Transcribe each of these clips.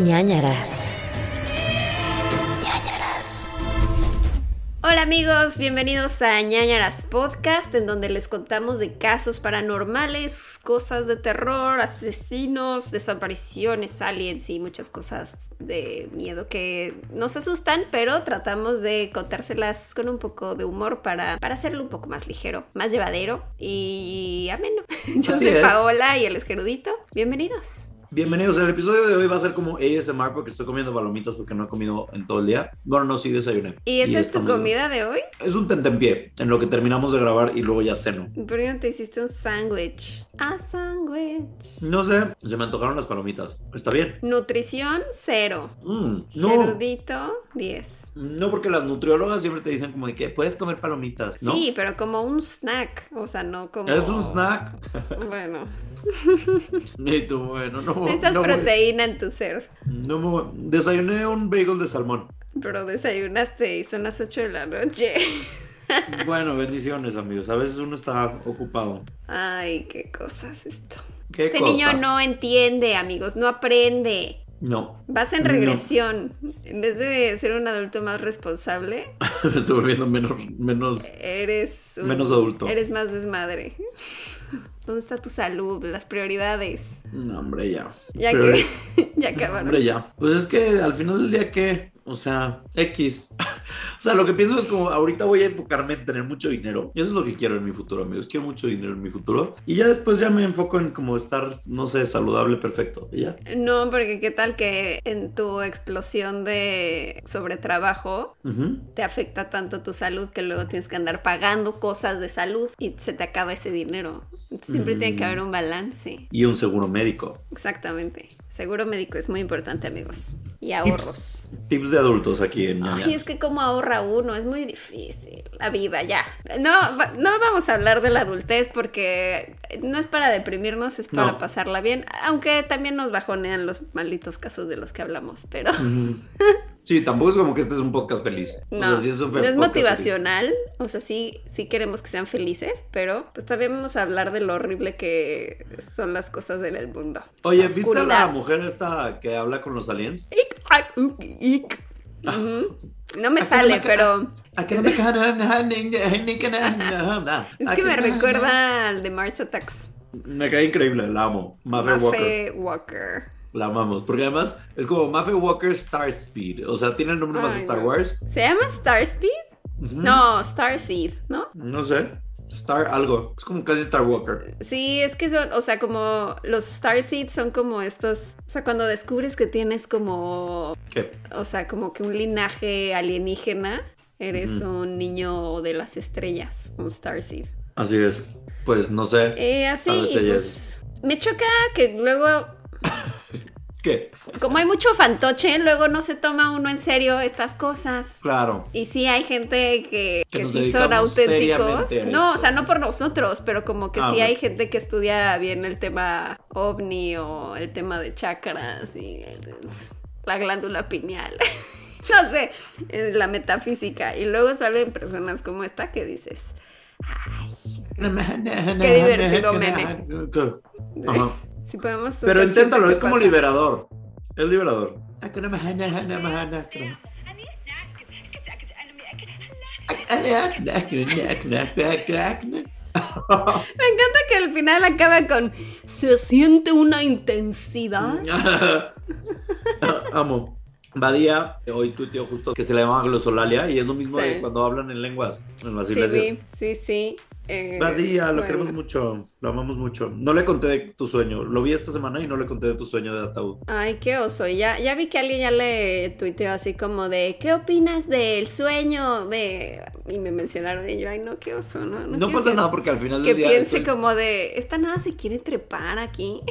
ñañaras. ñañaras. Hola amigos, bienvenidos a ñañaras podcast, en donde les contamos de casos paranormales, cosas de terror, asesinos, desapariciones, aliens y muchas cosas de miedo que nos asustan, pero tratamos de contárselas con un poco de humor para, para hacerlo un poco más ligero, más llevadero y ameno. Yo Así soy es. Paola y el esquerudito. Bienvenidos. Bienvenidos. El episodio de hoy va a ser como ASMR porque estoy comiendo palomitas porque no he comido en todo el día. Bueno, no, sí desayuné. ¿Y esa es tu comida de hoy? Es un tentempié en lo que terminamos de grabar y luego ya ceno. ¿Por qué no te hiciste un sándwich? Ah, sándwich. No sé, se me antojaron las palomitas. ¿Está bien? Nutrición, cero. Mm, no, Erudito, 10. no porque las nutriólogas siempre te dicen como de que puedes comer palomitas, ¿no? Sí, pero como un snack, o sea, no como... Es un snack. Bueno, Tú, bueno, no. necesitas no, proteína en tu ser, No me- Desayuné un bagel de salmón. pero desayunaste y son las 8 de la noche. Bueno, bendiciones, amigos. A veces uno está ocupado. Ay, qué cosas esto. ¿Qué Este cosas? niño no entiende, amigos, no aprende. No. Vas en No. regresión. En vez de ser un adulto más responsable, Me estoy volviendo menos, menos. eres un- Menos adulto. Eres más desmadre. ¿Dónde está tu salud? Las prioridades. No, hombre, ya. Ya Pero- que ya acabaron. Hombre, ya. Pues es que al final del día, ¿qué? O sea, X. o sea, lo que pienso es como, ahorita voy a enfocarme en tener mucho dinero. Y eso es lo que quiero en mi futuro, amigos. Quiero mucho dinero en mi futuro. Y ya después ya me enfoco en como estar, no sé, saludable, perfecto. Y ya. No, porque qué tal que en tu explosión de sobretrabajo te afecta tanto tu salud que luego tienes que andar pagando cosas de salud y se te acaba ese dinero. Entonces, siempre tiene que Mm. haber un balance. Y un seguro médico. Exactamente. Seguro médico es muy importante, amigos. Y ahorros. Tips de adultos aquí en. Ay, es que como ahorra uno, es muy difícil. La vida, ya. No, va- no vamos a hablar de la adultez porque no es para deprimirnos, es para No. pasarla bien. Aunque también nos bajonean los malditos casos de los que hablamos, pero. Sí, tampoco es como que este es un podcast feliz. no, o sea, sí es un no es motivacional. O sea, sí, sí queremos que sean felices, pero pues también vamos a hablar de lo horrible que son las cosas en el mundo. Oye, ¿viste a la mujer esta que habla con los aliens? Ic, ic. Ujú. No me sale, pero es que me recuerda al de Mars Attacks. Me cae increíble, la amo. Maffe Walker. Mafe Walker. La amamos. Porque además es como Maffe Walker Star Speed. O sea, tiene el nombre más de Star no. Wars. ¿Se llama Starspeed? Ujú. No, Starseed, ¿no? No sé. Star algo. Es como casi Star Walker. Sí, es que son, o sea, como los Starseed son como estos, o sea, cuando descubres que tienes como, ¿Qué? o sea, como que un linaje alienígena, eres un niño de las estrellas, un Starseed. Así es. Pues no sé. Eh, así, pues, me choca que luego, ¿Qué? como hay mucho fantoche, luego no se toma uno en serio estas cosas. Claro. Y sí hay gente que, Que que nos sí son auténticos. No, esto. o sea, no por nosotros, pero como que Ah, sí hay gente que estudia bien el tema ovni o el tema de chakras y la glándula pineal. no sé, eh, la metafísica. Y luego salen personas como esta que dices, Qué divertido meme. Ajá. Si podemos... Pero inténtalo, ¿qué es como pasa? liberador. Es liberador. Me encanta que al final acaba con, se siente una intensidad. Amo. Badía, hoy tuiteó justo que se le llama glosolalia y es lo mismo Sí. de cuando hablan en lenguas en las Sí, iglesias. sí, sí. Eh, Badía, lo bueno. queremos mucho, lo amamos mucho. No le conté de tu sueño, lo vi esta semana y no le conté de tu sueño de ataúd. Ay, qué oso. Ya, ya vi que alguien ya le tuiteó así como de, ¿qué opinas del sueño de...? Y me mencionaron y yo, ay, no, qué oso, ¿no? No, pasa que- nada porque al final Que del día... piense como de, esta nada se quiere trepar aquí.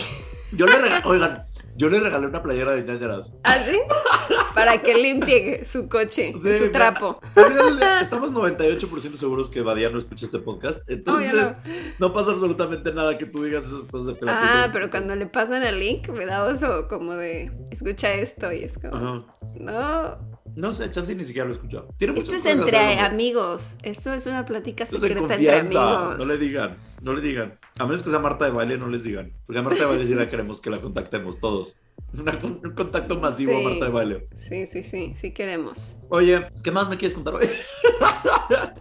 Yo le regalé, oigan, yo le regalé una playera de ñañaras. ¿Así? Para que limpie su coche, Sí, su trapo. Al Estamos 98% seguros que Badía no escucha este podcast. Entonces, no. pasa absolutamente nada que tú digas esas cosas. que Ah, pero cuando le pasan el link me da oso como de, escucha esto y es como, Ajá. no. No sé, Chance ni siquiera lo he escuchado. Tiene Esto es entre hacerlo, ¿no? amigos. Esto es una plática secreta entre amigos. No le digan, no le digan. A menos que sea Marta de baile, no les digan. Porque a Marta de baile sí la queremos que la contactemos todos. Una- un contacto masivo a. Marta de baile. Sí, sí, sí, sí queremos. Oye, ¿qué más me quieres contar hoy?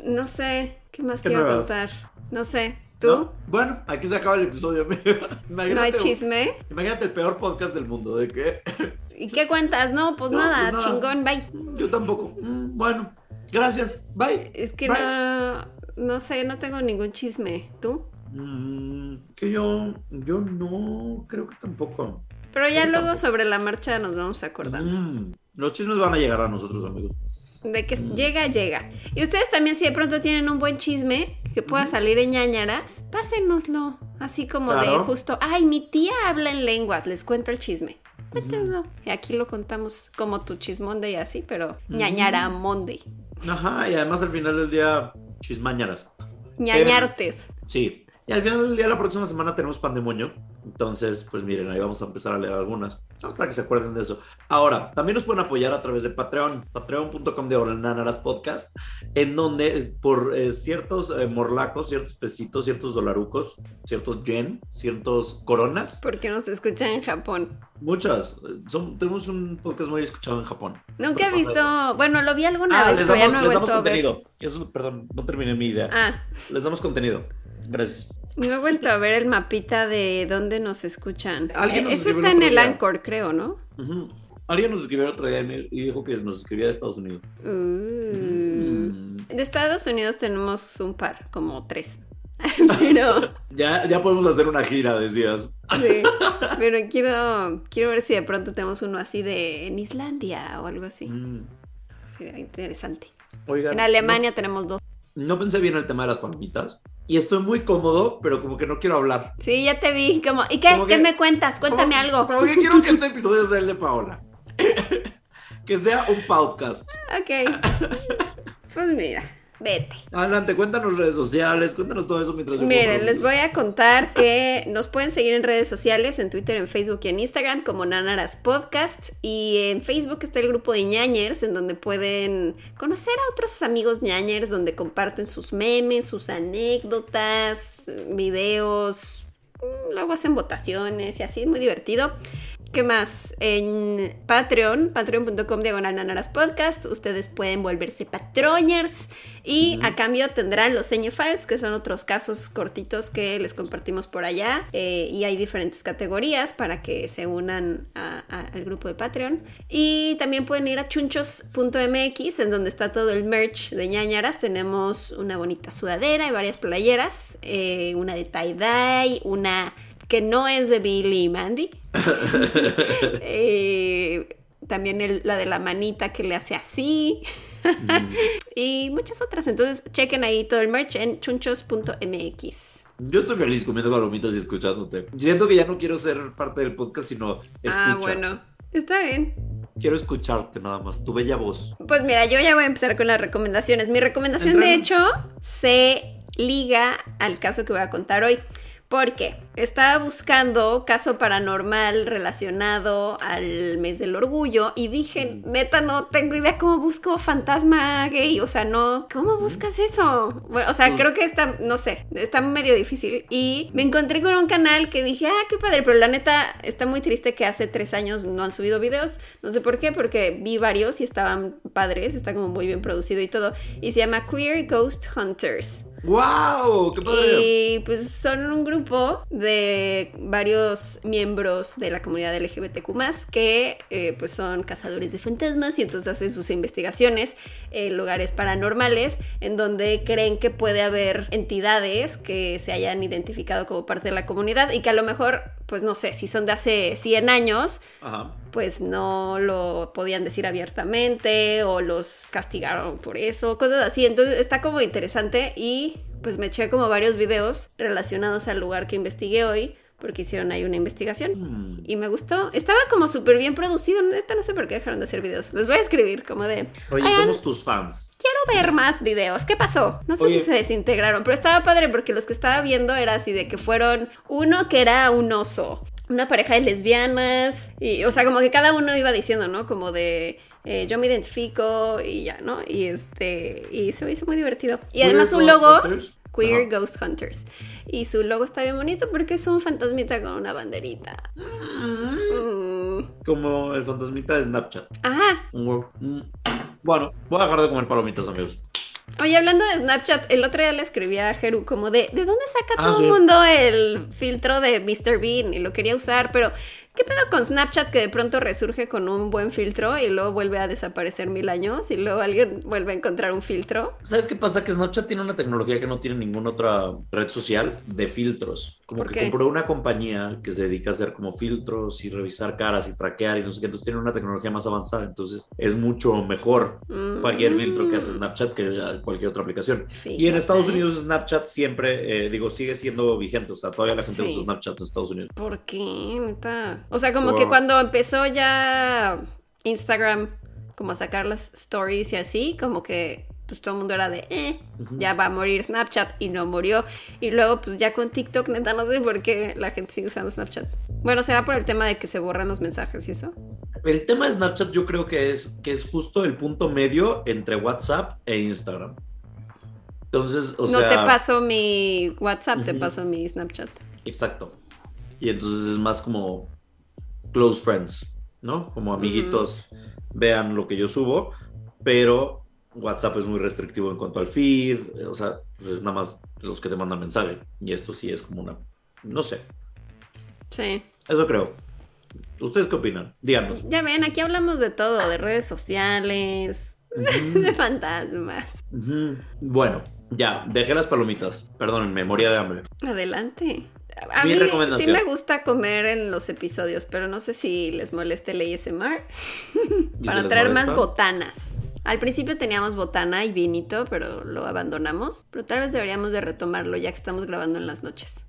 No sé, ¿qué más ¿Qué te iba a nuevas? contar? No sé, ¿tú? ¿No? Bueno, aquí se acaba el episodio. Imagínate, ¿No hay chisme? Imagínate el peor podcast del mundo. ¿De qué? ¿Y qué cuentas? No, pues No, nada, pues nada. chingón, bye. Yo tampoco. Mm, Bueno, gracias. Bye. Es que Bye. no, no sé, no tengo ningún chisme. ¿Tú? Mm, que yo, yo no, creo que tampoco. Pero ya luego tampoco. sobre la marcha nos vamos acordando. Mm, los chismes van a llegar a nosotros, amigos. De que Mm. llega, llega. Y ustedes también, si de pronto tienen un buen chisme que pueda salir en ñañaras, pásenoslo. Así como de justo, ay, mi tía habla en lenguas, les cuento el chisme. Cuéntenlo. Y aquí lo contamos como tu chismonde y así, pero ñañara monday. Ajá, y además al final del día, chismañaras. ñañartes. Sí. Y al final del día, la próxima semana tenemos pandemonio. Entonces, pues miren, ahí vamos a empezar a leer algunas. Para que se acuerden de eso. Ahora, también nos pueden apoyar a través de Patreon. Patreon.com de Oranaras Podcast. En donde, eh, por eh, ciertos eh, morlacos, ciertos pesitos, ciertos dolarucos, ciertos yen, ciertos coronas. Porque nos escuchan en Japón. Muchas. Son, tenemos un podcast muy escuchado en Japón. Nunca he eso. visto, bueno, lo vi alguna Ah, vez, les pero ya damos, no les damos contenido. Eso, perdón, no terminé mi idea. Ah, Les damos contenido. Gracias. No he vuelto a ver el mapita de dónde nos escuchan. Eh, nos Eso está en el. Anchor, creo, ¿no? Ujú. Alguien nos escribió otro día y dijo que nos escribía de Estados Unidos. Uh. Mm. De Estados Unidos tenemos un par, como tres. pero, Ya, ya podemos hacer una gira, decías. sí, pero quiero, quiero ver si de pronto tenemos uno así de en Islandia o algo así. Mm. Sería interesante. Oigan, En Alemania tenemos dos. No, pensé bien el tema de las palomitas. Y estoy muy cómodo, pero como que no quiero hablar. Sí, ya te vi. Como, ¿Y qué? Como que- ¿Qué me cuentas? Cuéntame Como- algo. Como que quiero que este episodio sea el de Paola. que sea un podcast. Ok. Pues mira, vete. Adelante, cuéntanos redes sociales, cuéntanos todo eso mientras yo Miren, les voy a contar que nos pueden seguir en redes sociales, en Twitter, en Facebook y en Instagram como Nanaras Podcast. Y en Facebook está el grupo de ñañers, en donde pueden conocer a otros amigos ñañers, donde comparten sus memes, sus anécdotas, videos. mm, Luego hacen votaciones y así, es muy divertido. ¿Qué más? En Patreon, patreon.com diagonal nanaras podcast, ustedes pueden volverse patroñers y a cambio tendrán los seño files, que son otros casos cortitos que les compartimos por allá. eh, y hay diferentes categorías para que se unan a- a- al grupo de Patreon. Y también pueden ir a chunchos.mx, en donde está todo el merch de ñañaras. Tenemos una bonita sudadera y varias playeras, eh, una de tie-dye, una que no es de Billy y Mandy. Eh, también el- la de la manita que le hace así. Mm. y muchas otras. Entonces, chequen ahí todo el merch en chunchos.mx. Yo estoy feliz comiendo palomitas y escuchándote. Siento que ya no quiero ser parte del podcast, sino escuchar. Ah, bueno. Está bien. Quiero escucharte nada más, tu bella voz. Pues mira, yo ya voy a empezar con las recomendaciones. Mi recomendación, de hecho, se liga al caso que voy a contar hoy. Porque estaba buscando caso paranormal relacionado al mes del orgullo y dije, neta, no tengo idea cómo busco fantasma gay. O sea, no, ¿cómo buscas eso? Bueno, o sea, Pues- creo que está, no sé, está medio difícil. Y me encontré con un canal que dije, ah, qué padre, pero la neta está muy triste que hace tres años no han subido videos. No sé por qué, porque vi varios y estaban padres, está como muy bien producido y todo. Y se llama Queer Ghost Hunters. ¡Wow! ¡Qué padre! Y pues son un grupo de varios miembros de la comunidad LGBTQ que eh, pues son cazadores de fantasmas y entonces hacen sus investigaciones en lugares paranormales en donde creen que puede haber entidades que se hayan identificado como parte de la comunidad y que a lo mejor, pues no sé, si son de hace 100 años, Ajá. pues no lo podían decir abiertamente o los castigaron por eso, cosas así. Entonces está como interesante y pues me eché como varios videos relacionados al lugar que investigué hoy porque hicieron ahí una investigación. Mm. Y me gustó. Estaba como súper bien producido. Neta, no sé por qué dejaron de hacer videos. Les voy a escribir como de... Oye, "Oigan, somos tus fans. quiero ver más videos. ¿Qué pasó? No sé Oye. si se desintegraron, pero estaba padre porque los que estaba viendo era así de que fueron uno que era un oso, una pareja de lesbianas. Y, o sea, como que cada uno iba diciendo, ¿no? Como de. eh, yo me identifico y ya, ¿no? Y este. Y se me hizo muy divertido. Y además Queer un Ghost logo. Hunters. Queer. Ghost Hunters. Y su logo está bien bonito porque es un fantasmita con una banderita. Mm. Como el fantasmita de Snapchat. Ah, Mm. Bueno, voy a dejar de comer palomitas, amigos. oye, hablando de Snapchat, el otro día le escribí a Jeru como de, ¿de dónde saca Ah, todo sí. el mundo el filtro de Mr. Bean? Y lo quería usar, pero ¿qué pedo con Snapchat que de pronto resurge con un buen filtro y luego vuelve a desaparecer mil años y luego alguien vuelve a encontrar un filtro? ¿Sabes qué pasa? Que Snapchat tiene una tecnología que no tiene ninguna otra red social de filtros. Como ¿Por que qué? compró una compañía que se dedica a hacer como filtros y revisar caras y traquear y no sé qué. Entonces tiene una tecnología más avanzada. Entonces es mucho mejor Mm. cualquier filtro que hace Snapchat que eh, cualquier otra aplicación. Y en. Estados Unidos Snapchat siempre, eh, digo, sigue siendo vigente. O sea, todavía la gente Sí. usa Snapchat en Estados Unidos. ¿Por qué? Neta? O sea, como Wow. que cuando empezó ya Instagram, como a sacar las stories y así, como que pues todo el mundo era de, eh, ya va a morir Snapchat y no murió. Y luego pues ya con TikTok, neta, no sé por qué la gente sigue usando Snapchat. Bueno, será por el tema de que se borran los mensajes y eso. El tema de Snapchat yo creo que es, que es justo el punto medio entre WhatsApp e Instagram. Entonces, o no sea... te paso mi WhatsApp, te paso mi Snapchat. Exacto. Y entonces es más como close friends, ¿no? Como amiguitos, vean lo que yo subo, pero WhatsApp es muy restrictivo en cuanto al feed, o sea, pues es nada más los que te mandan mensaje. Y esto sí es como una, no sé, Sí. eso creo. ¿Ustedes qué opinan? Díganos. Ya ven, aquí hablamos de todo, de redes sociales, de fantasmas. Bueno, ya, dejé las palomitas. Perdónenme, moría de hambre. Adelante. A Mi mí sí me gusta comer en los episodios, pero no sé si les moleste el ASMR. ¿Y Para traer más botanas. Al principio teníamos botana y vinito, pero lo abandonamos. Pero tal vez deberíamos de retomarlo ya que estamos grabando en las noches.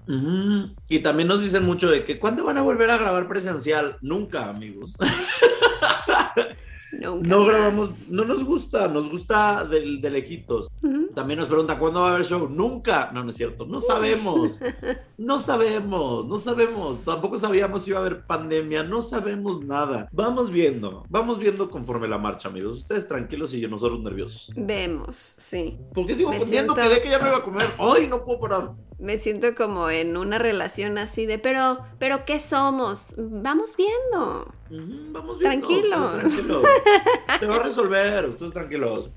Y también nos dicen mucho de que ¿cuándo van a volver a grabar presencial? Nunca, amigos. Nunca No más. grabamos, no nos gusta, nos gusta del, de lejitos. También nos pregunta ¿cuándo va a haber show? Nunca. No, no es cierto. No sabemos. No sabemos, no sabemos. Tampoco sabíamos si iba a haber pandemia. No sabemos nada. Vamos viendo, vamos viendo conforme la marcha, amigos. Ustedes tranquilos y yo nosotros nerviosos. Vemos, sí. ¿Por qué sigo Me comiendo? siento- Quedé que ya no iba a comer. ¡Ay, no puedo parar! Me siento como en una relación así de, pero, pero ¿qué somos? Vamos viendo. Vamos viendo. Tranquilos. Se va a resolver, ustedes tranquilos.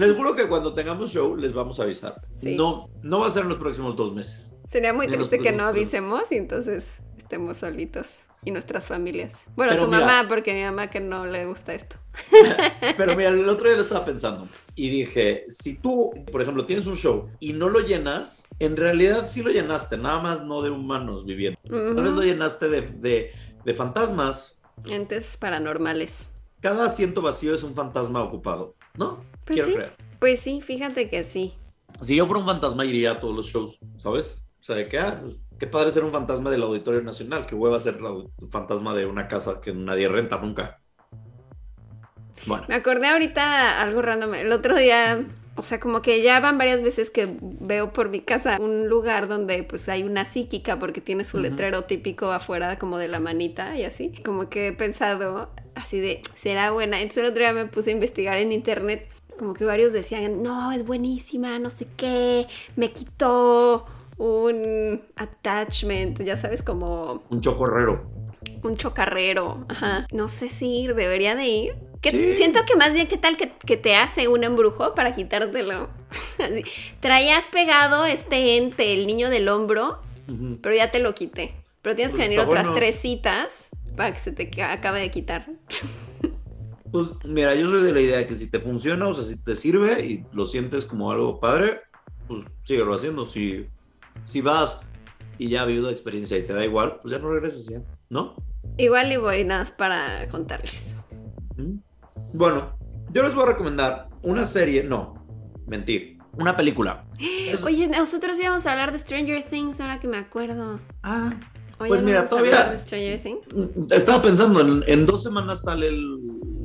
Les juro que cuando tengamos show les vamos a avisar. Sí. No, no va a ser en los próximos dos meses. Sería muy En triste que no avisemos y entonces estemos solitos y nuestras familias. Bueno, Pero tu mira- mamá, porque mi mamá que no le gusta esto. Pero mira, el otro día lo estaba pensando y dije, si tú, por ejemplo, tienes un show y no lo llenas, en realidad sí lo llenaste, nada más no de humanos viviendo. Tal vez lo llenaste de, de- de fantasmas. Entes paranormales. Cada asiento vacío es un fantasma ocupado, ¿no? Pues Quiero sí. creer. Pues sí, fíjate que sí. Si yo fuera un fantasma iría a todos los shows, ¿sabes? O sea, de que, ah, pues, qué padre ser un fantasma del Auditorio Nacional, que hueva ser el fantasma de una casa que nadie renta nunca. Bueno, Me acordé ahorita algo random. El otro día, o sea, como que ya van varias veces que veo por mi casa un lugar donde pues hay una psíquica porque tiene su letrero típico afuera como de la manita y así. Como que he pensado así de, ¿será buena? Entonces el otro día me puse a investigar en internet. Como que varios decían, no, es buenísima, no sé qué, me quitó un attachment, ya sabes, como un chocorrero. un chocarrero. Ajá. No sé si ir, debería de ir. Que Sí. Siento que más bien, ¿qué tal que, que te hace un embrujo para quitártelo? Traías pegado este ente, el niño del hombro, pero ya te lo quité. Pero tienes Pues que venir está otras bueno. tres citas para que se te ca- acabe de quitar. Pues mira, yo soy de la idea de que si te funciona, o sea, si te sirve y lo sientes como algo padre, pues síguelo haciendo. Si, si vas y ya has vivido experiencia y te da igual, pues ya no regreses ya, ¿no? Igual y voy nada más para contarles. ¿Mm? Bueno, yo les voy a recomendar una serie, no, mentir, una película. Oye, nosotros íbamos a hablar de Stranger Things ahora que me acuerdo. Ah, Oye, Pues ¿no mira, todavía- hablar de Stranger Things? mm, estaba pensando, en, en dos semanas sale el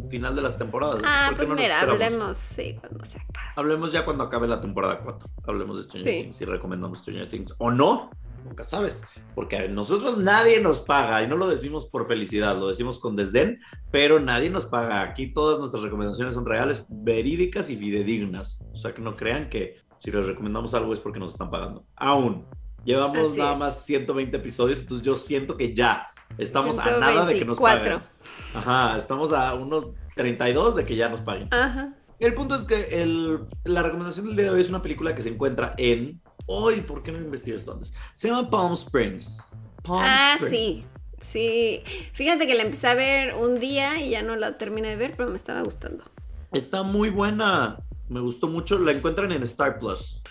final de las temporadas. Ah, ¿por qué pues no mira, hablemos, sí, cuando se acabe. Hablemos ya cuando acabe la temporada 4. Hablemos de Stranger Sí. Things y recomendamos Stranger Things. ¿O no? Nunca sabes, porque a nosotros nadie nos paga y no lo decimos por felicidad, lo decimos con desdén, pero nadie nos paga. Aquí todas nuestras recomendaciones son reales, verídicas y fidedignas. O sea, que no crean que si les recomendamos algo es porque nos están pagando. Aún. Llevamos Así nada es. más 120 episodios, entonces yo siento que ya estamos a nada de que nos 124. paguen. Ajá, estamos a unos 32 de que ya nos paguen. Ajá. El punto es que el- la recomendación del día de hoy es una película que se encuentra en. Hoy, ¿por qué no investigué esto antes? Se llama Palm Springs. Palm Ah, Springs. sí. Sí. Fíjate que la empecé a ver un día y ya no la terminé de ver, pero me estaba gustando. Está muy buena. Me gustó mucho. La encuentran en Star Plus.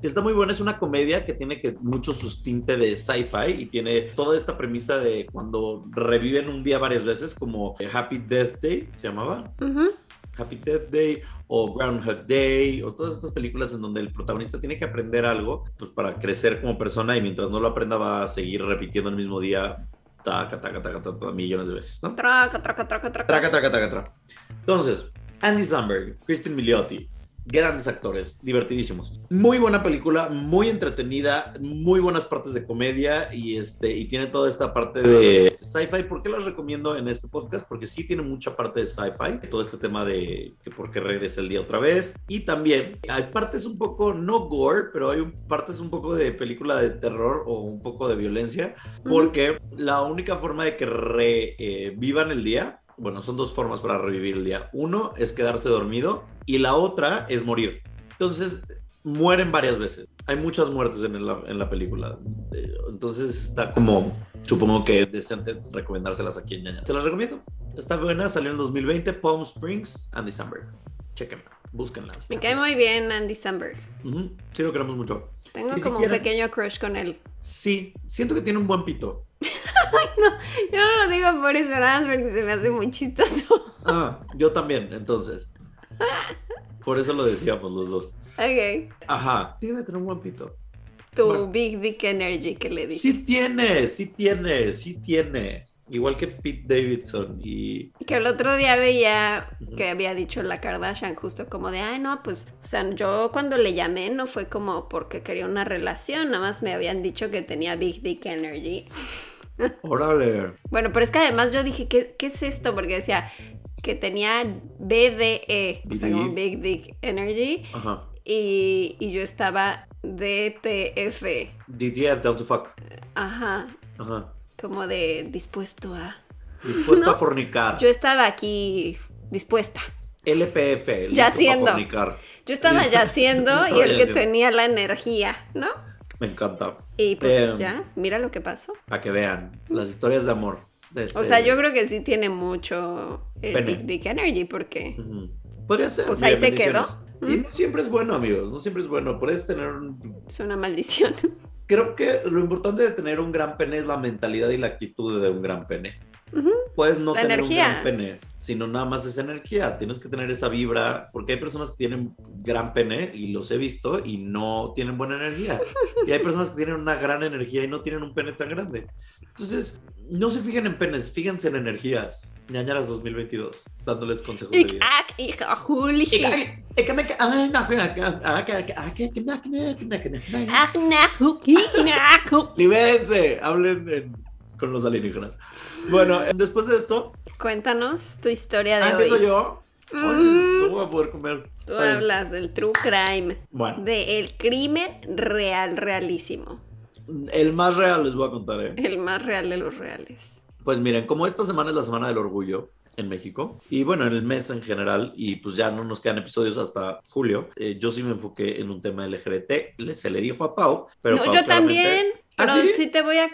Está muy buena. Es una comedia que tiene que mucho sustinte de sci-fi y tiene toda esta premisa de cuando reviven un día varias veces, como Happy Death Day, se llamaba. Happy Death Day o Groundhog Day o todas estas películas en donde el protagonista tiene que aprender algo pues para crecer como persona y mientras no lo aprenda va a seguir repitiendo el mismo día taca, taca, taca, taca, millones de veces, ¿no? Traca, traca, traca, traca. Traca, traca, traca, traca. Entonces, Andy Samberg, Kristen Milioti, grandes actores, divertidísimos. Muy buena película, muy entretenida, muy buenas partes de comedia y, este, y tiene toda esta parte de sci-fi. ¿Por qué las recomiendo en este podcast? Porque sí tiene mucha parte de sci-fi, todo este tema de que por qué regresa el día otra vez. Y también hay partes un poco, no gore, pero hay partes un poco de película de terror o un poco de violencia, porque la única forma de que revivan el día bueno, son dos formas para revivir el día. Uno es quedarse dormido y la otra es morir. Entonces, mueren varias veces. Hay muchas muertes en la, en la película. Eh, Entonces, está como, supongo que decente recomendárselas aquí en Ñaña. Se las recomiendo. Está buena, salió en 2020. Palm Springs, Andy Samberg. Chequenla, búsquenla. Me cae muy bien Andy Samberg. Sí, lo queremos mucho. Tengo Ni como siquiera- un pequeño crush con él. Sí, siento que tiene un buen pito. Yo no lo digo por eso, nada más porque se me hace muy chistoso. Ah, yo también, entonces. Por eso lo decíamos los dos. ok. Ajá, sí debe tener un buen pito. Tu Bueno. Big Dick Energy que le dije. Sí tiene, sí tiene, sí tiene. Igual que Pete Davidson y... Que el otro día veía que había dicho la Kardashian justo como de, ay no, pues, o sea, yo cuando le llamé no fue como porque quería una relación, nada más me habían dicho que tenía Big Dick Energy. Órale. Bueno, pero es que además yo dije, ¿qué, qué es esto? Porque decía que tenía BDE, o sea, como BDE. Big Dick Energy, Ajá. y, y yo estaba DTF, DTF, down to fuck. ajá, Ajá. como de dispuesto a... Dispuesto No. a fornicar. Yo estaba aquí dispuesta. LPF. listo Ya para siendo. fornicar. Yo estaba yaciendo y el que yaciendo. tenía la energía, ¿no? Me encanta. Y pues Em. ya, mira lo que pasó. Para que vean las historias de amor. de este- O sea, yo creo que sí tiene mucho Pene. Big Dick Energy porque... Podría ser. Pues ahí Mira, se quedó. Y no siempre es bueno, amigos. No siempre es bueno. Puedes tener un Es una maldición. creo que lo importante de tener un gran pene es la mentalidad y la actitud de un gran pene. Puedes no La tener energía. un gran pene, sino nada más es energía. Tienes que tener esa vibra, porque hay personas que tienen gran pene y los he visto y no tienen buena energía. Y hay personas que tienen una gran energía y no tienen un pene tan grande. Entonces, no se fijen en penes, fíjense en energías. Ñañaras 2022, dándoles consejos de vida. ah, ah, ah, Libérense, hablen en- con los alienígenas. Bueno, eh, después de esto, Cuéntanos tu historia ah, de empiezo hoy. yo. Ay, Mm. no voy a poder comer. Tú bien. hablas del true crime, Bueno, de el crimen real, realísimo, el más real les voy a contar, ¿eh? el más real de los reales. Pues miren, como esta semana es la semana del orgullo en México y bueno, en el mes en general y pues ya no nos quedan episodios hasta julio, eh, yo sí me enfoqué en un tema LGBT, le- se le dijo a Pau, pero no, Pau yo claramente- también, ¿Ah, pero sí? sí? te voy a...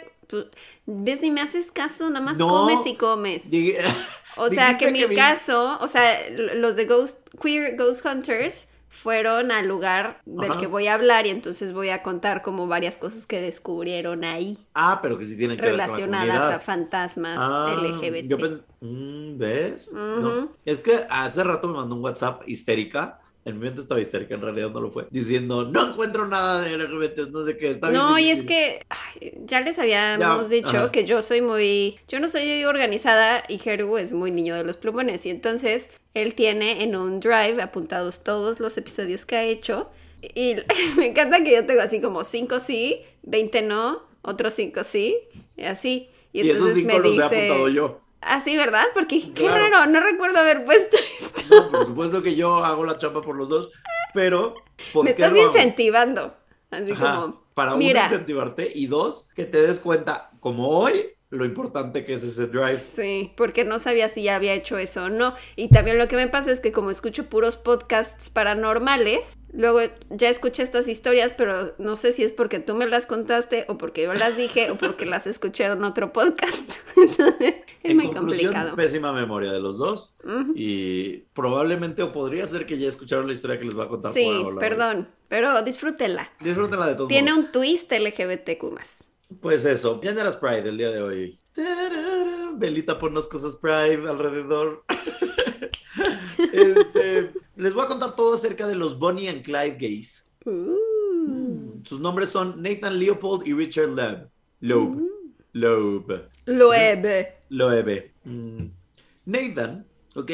¿Ves? Ni me haces caso, nada más No. comes y comes. Llegué- O sea, que mi que vi- caso, o sea, los de Ghost, Queer Ghost Hunters fueron al lugar del Ajá. que voy a hablar y entonces voy a contar como varias cosas que descubrieron ahí Ah, pero que sí tienen que ver con la relacionadas a fantasmas Ah, LGBT. Yo pens- Mm, ¿Ves? No. Es que hace rato me mandó un WhatsApp histérica. En mi mente estaba histérica, en realidad no lo fue. Diciendo, no encuentro nada de LGBT, no sé qué. Está bien No, y es difícil". que ay, ya les habíamos Ya, dicho ajá. que yo soy muy, yo no soy organizada y Heru es muy niño de los plumones y entonces él tiene en un drive apuntados todos los episodios que ha hecho y me encanta que yo tengo así como 5 sí, 20 no, otros cinco sí, y así. Y, Y, esos entonces cinco me los he apuntado dice... yo. Ah, sí, ¿verdad? Porque qué Claro. raro, no recuerdo haber puesto esto. No, por supuesto que yo hago la chamba por los dos, pero ¿por Me qué estás incentivando. Así Ajá, como, para uno mira. incentivarte y dos, que te des cuenta, como hoy, lo importante que es ese drive. Sí, porque no sabía si ya había hecho eso o no. Y también lo que me pasa es que como escucho puros podcasts paranormales, luego ya escuché estas historias, pero no sé si es porque tú me las contaste o porque yo las dije o porque las escuché en otro podcast. Es en muy conclusión, complicado. pésima memoria de los dos. Y probablemente, o podría ser que ya escucharon la historia que les voy a contar. Sí, por perdón, pero disfrútenla. Disfrútenla de todos Tiene modos. un twist LGBTQ más. Pues eso, Ñañaras Pride el día de hoy. Tarara, Belita, ponnos cosas Pride alrededor. Este, les voy a contar todo acerca de los Bonnie and Clyde gays. Uh, Sus nombres son Nathan Leopold y Richard Loeb. Loeb. Loeb. Loeb. Loeb. Mm. Nathan, ¿ok?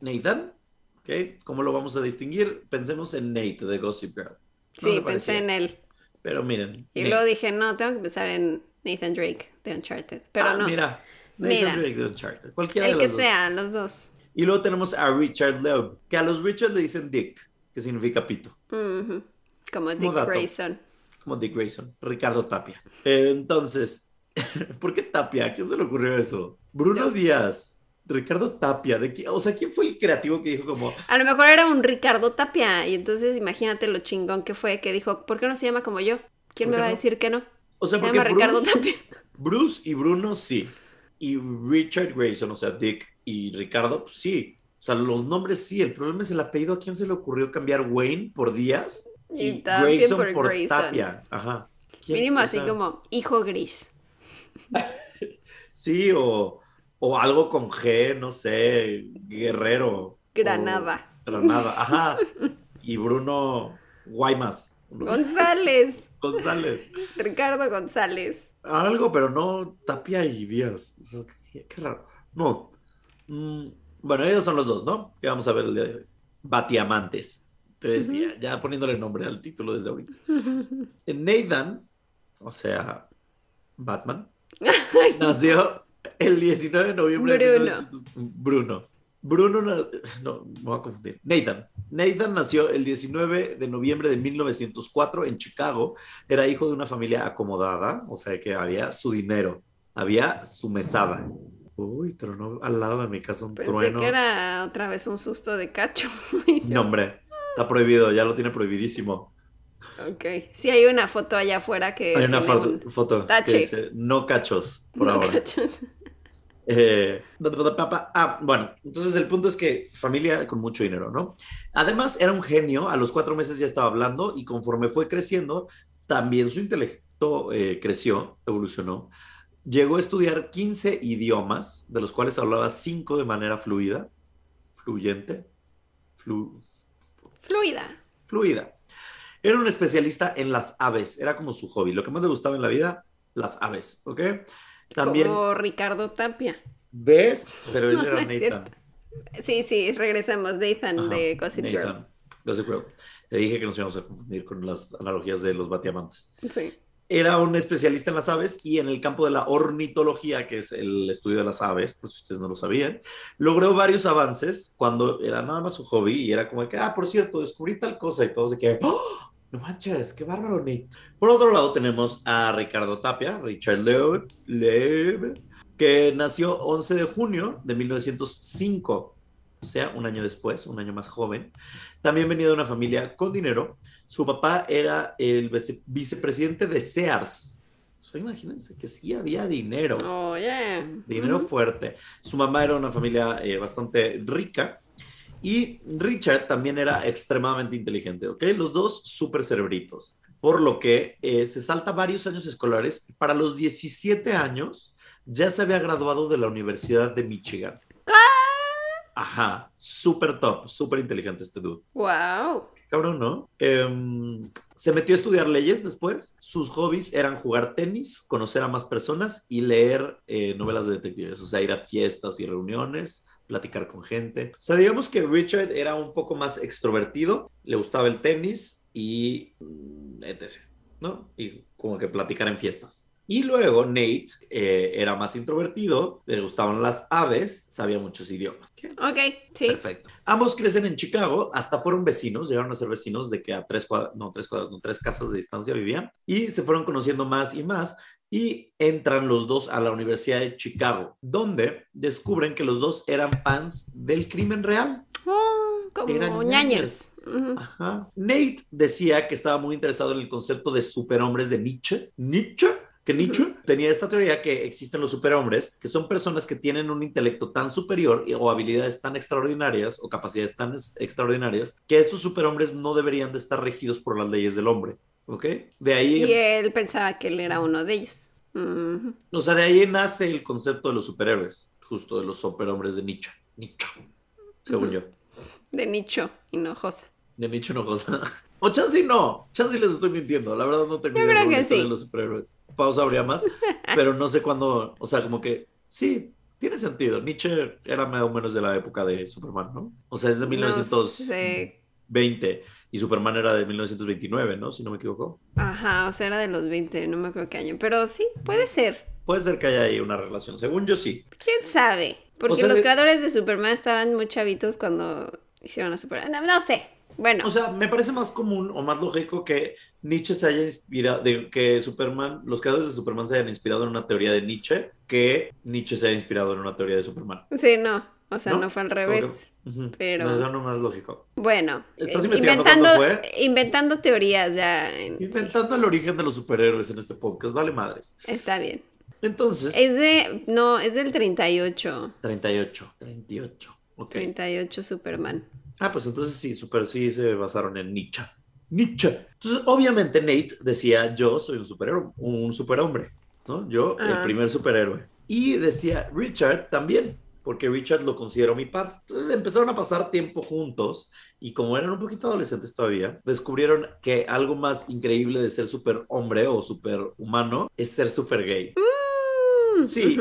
Nathan, ¿ok? ¿Cómo lo vamos a distinguir? Pensemos en Nate de Gossip Girl. No Sí, pensé en él. Pero miren. Y luego dije, no, tengo que pensar en Nathan Drake de Uncharted. Pero Ah, no, Mira. Nathan Mira. Drake de Uncharted. Cualquiera el de que los dos. sea, los dos. Y luego tenemos a Richard Loeb, que a los Richard le dicen Dick, que significa pito. Como Dick. Grayson. como Dick Grayson, Ricardo Tapia. Eh, entonces, ¿por qué Tapia? ¿A quién se le ocurrió eso? Bruno. Díaz, Ricardo Tapia, ¿de qué? o sea, ¿quién fue el creativo que dijo como, A lo mejor era un Ricardo Tapia. Y entonces imagínate lo chingón que fue que dijo, ¿por qué no se llama como yo? ¿Quién ¿Por me va a decir que no? o sea, Se porque llama Ricardo Tapia. Bruce y Bruno sí, y Richard Grayson, o sea, Dick y Ricardo, pues, sí. O sea, los nombres sí, el problema es el apellido. ¿A quién se le ocurrió cambiar Wayne por Díaz Y Tapia por Grayson. Tapia? Ajá. Mínimo O así como hijo gris. Sí, o, o algo con G, no sé, Guerrero. Granada. o Granada, ajá. Y Bruno Guaymas. González. González. Ricardo González. Algo, pero no Tapia y Díaz. O sea, qué, qué raro. No. Mm, bueno, ellos son los dos, ¿no? Que vamos a ver el día de hoy. Batiamantes. Te decía, ya poniéndole nombre al título desde ahorita. Nathan, o sea, Batman, nació el 19 de noviembre de Bruno. 1900 Bruno. Bruno, no, me voy a confundir. Nathan. Nathan nació el 19 de noviembre de 1904 en Chicago. Era hijo de una familia acomodada, o sea que había su dinero, había su mesada. Uy, tronó al lado de mi casa un Pensé trueno. que era otra vez un susto de cacho. No, hombre, está prohibido, ya lo tiene prohibidísimo. Ok. Sí hay una foto allá afuera que Hay una foto, un- foto que tache. dice no cachos por No ahora. cachos. Eh, ah, bueno, entonces el punto es que familia con mucho dinero, ¿no? Además, era un genio, a los cuatro meses ya estaba hablando y conforme fue creciendo, también su intelecto eh, creció, evolucionó. Llegó a estudiar 15 idiomas, de los cuales hablaba 5 de manera fluida, fluyente, flu- Fluida. fluida. Era un especialista en las aves, era como su hobby. Lo que más le gustaba en la vida, las aves, ¿ok? También, Como Ricardo Tapia. ¿ves? Pero él No, era no Nathan. Sí, sí, regresamos. Nathan Ajá, de Gossip Girl. Nathan, Gossip Girl. Te dije que nos íbamos a confundir con las analogías de los batiamantes. Sí. Era un especialista en las aves y en el campo de la ornitología, que es el estudio de las aves, pues si ustedes no lo sabían, logró varios avances cuando era nada más su hobby y era como que, ah, por cierto, descubrí tal cosa y todos de que, ¡Oh! No manches, qué bárbaro, Nate. Por otro lado tenemos a Ricardo Tapia, Richard Loeb, Loeb, que nació 11 de junio de 1905, o sea, un año después, un año más joven. También venía de una familia con dinero. Su papá era el vice- vicepresidente de Sears. O sea, imagínense que sí había dinero, Oye. dinero Ujú. fuerte. Su mamá era una familia eh, bastante rica y Richard también era extremadamente inteligente, ¿ok? Los dos súper cerebritos. Por lo que eh, se salta varios años escolares. Para los 17 años ya se había graduado de la Universidad de Michigan. Ajá, súper top, súper inteligente este dude. Wow. Cabrón, ¿no? Em, se metió a estudiar leyes después. Sus hobbies eran jugar tenis, conocer a más personas y leer eh, novelas de detectives. O sea, ir a fiestas y reuniones, platicar con gente. O sea, digamos que Richard era un poco más extrovertido, le gustaba el tenis y mm, etc. ¿No? Y como que platicar en fiestas. Y luego Nate eh, era más introvertido, le gustaban las aves, sabía muchos idiomas. ¿Qué? Ok, sí. Perfecto. Ambos crecen en Chicago, hasta fueron vecinos, llegaron a ser vecinos de que a tres cuadras, no, tres cuadras, no, tres casas de distancia vivían y se fueron conociendo más y más y entran los dos a la Universidad de Chicago, donde descubren que los dos eran fans del crimen real. Oh, como Eran ñañers. Ajá. Nate decía que estaba muy interesado en el concepto de superhombres de Nietzsche. Nietzsche. Que Nietzsche tenía esta teoría que existen los superhombres, que son personas que tienen un intelecto tan superior y- o habilidades tan extraordinarias o capacidades tan extraordinarias que estos superhombres no deberían de estar regidos por las leyes del hombre. ¿Ok? De ahí, Y él pensaba que él era uno de ellos. O sea, de ahí nace el concepto de los superhéroes, justo de los superhombres de nicho. Nicho, según uh -huh. yo. De nicho, hinojosa. De Nietzsche nicho hinojosa. O chance no, chance les estoy mintiendo. La verdad no tengo idea creo de los superhéroes. Pausa habría más, pero no sé cuándo, o sea, como que sí, tiene sentido. Nietzsche era más o menos de la época de Superman, ¿no? O sea, es de 1900. No sé 20 y Superman era de 1929, ¿no? Si no me equivoco. Ajá, o sea, era de los 20, no me acuerdo qué año, pero sí, puede ser. Puede ser que haya ahí una relación, según yo sí. ¿Quién sabe? Porque los creadores de Superman estaban muy chavitos cuando hicieron a Superman. No, sé. Bueno. O sea, me parece más común o más lógico que Nietzsche se haya inspirado, que Superman, los creadores de Superman se hayan inspirado en una teoría de Nietzsche, que Nietzsche se haya inspirado en una teoría de Superman. Sí, no. O sea, no, no fue al revés pero- Me suena más lógico. Bueno, ¿Estás eh, inventando, fue? inventando teorías ya. en- sí, Inventando el origen de los superhéroes en este podcast, vale madres. está bien. Entonces, Es de. No, es del 38. 38, 38. Ok. 38 Superman. Ah, pues entonces sí, super sí se basaron en Nietzsche. Nietzsche. Entonces, obviamente Nate decía, yo soy un superhéroe, un superhombre, ¿no? Yo, el Ajá. primer superhéroe. Y decía, Richard también, porque Richard lo considero mi padre. Entonces empezaron a pasar tiempo juntos y como eran un poquito adolescentes todavía, descubrieron que algo más increíble de ser superhombre o superhumano es ser super gay. Mm, Sí.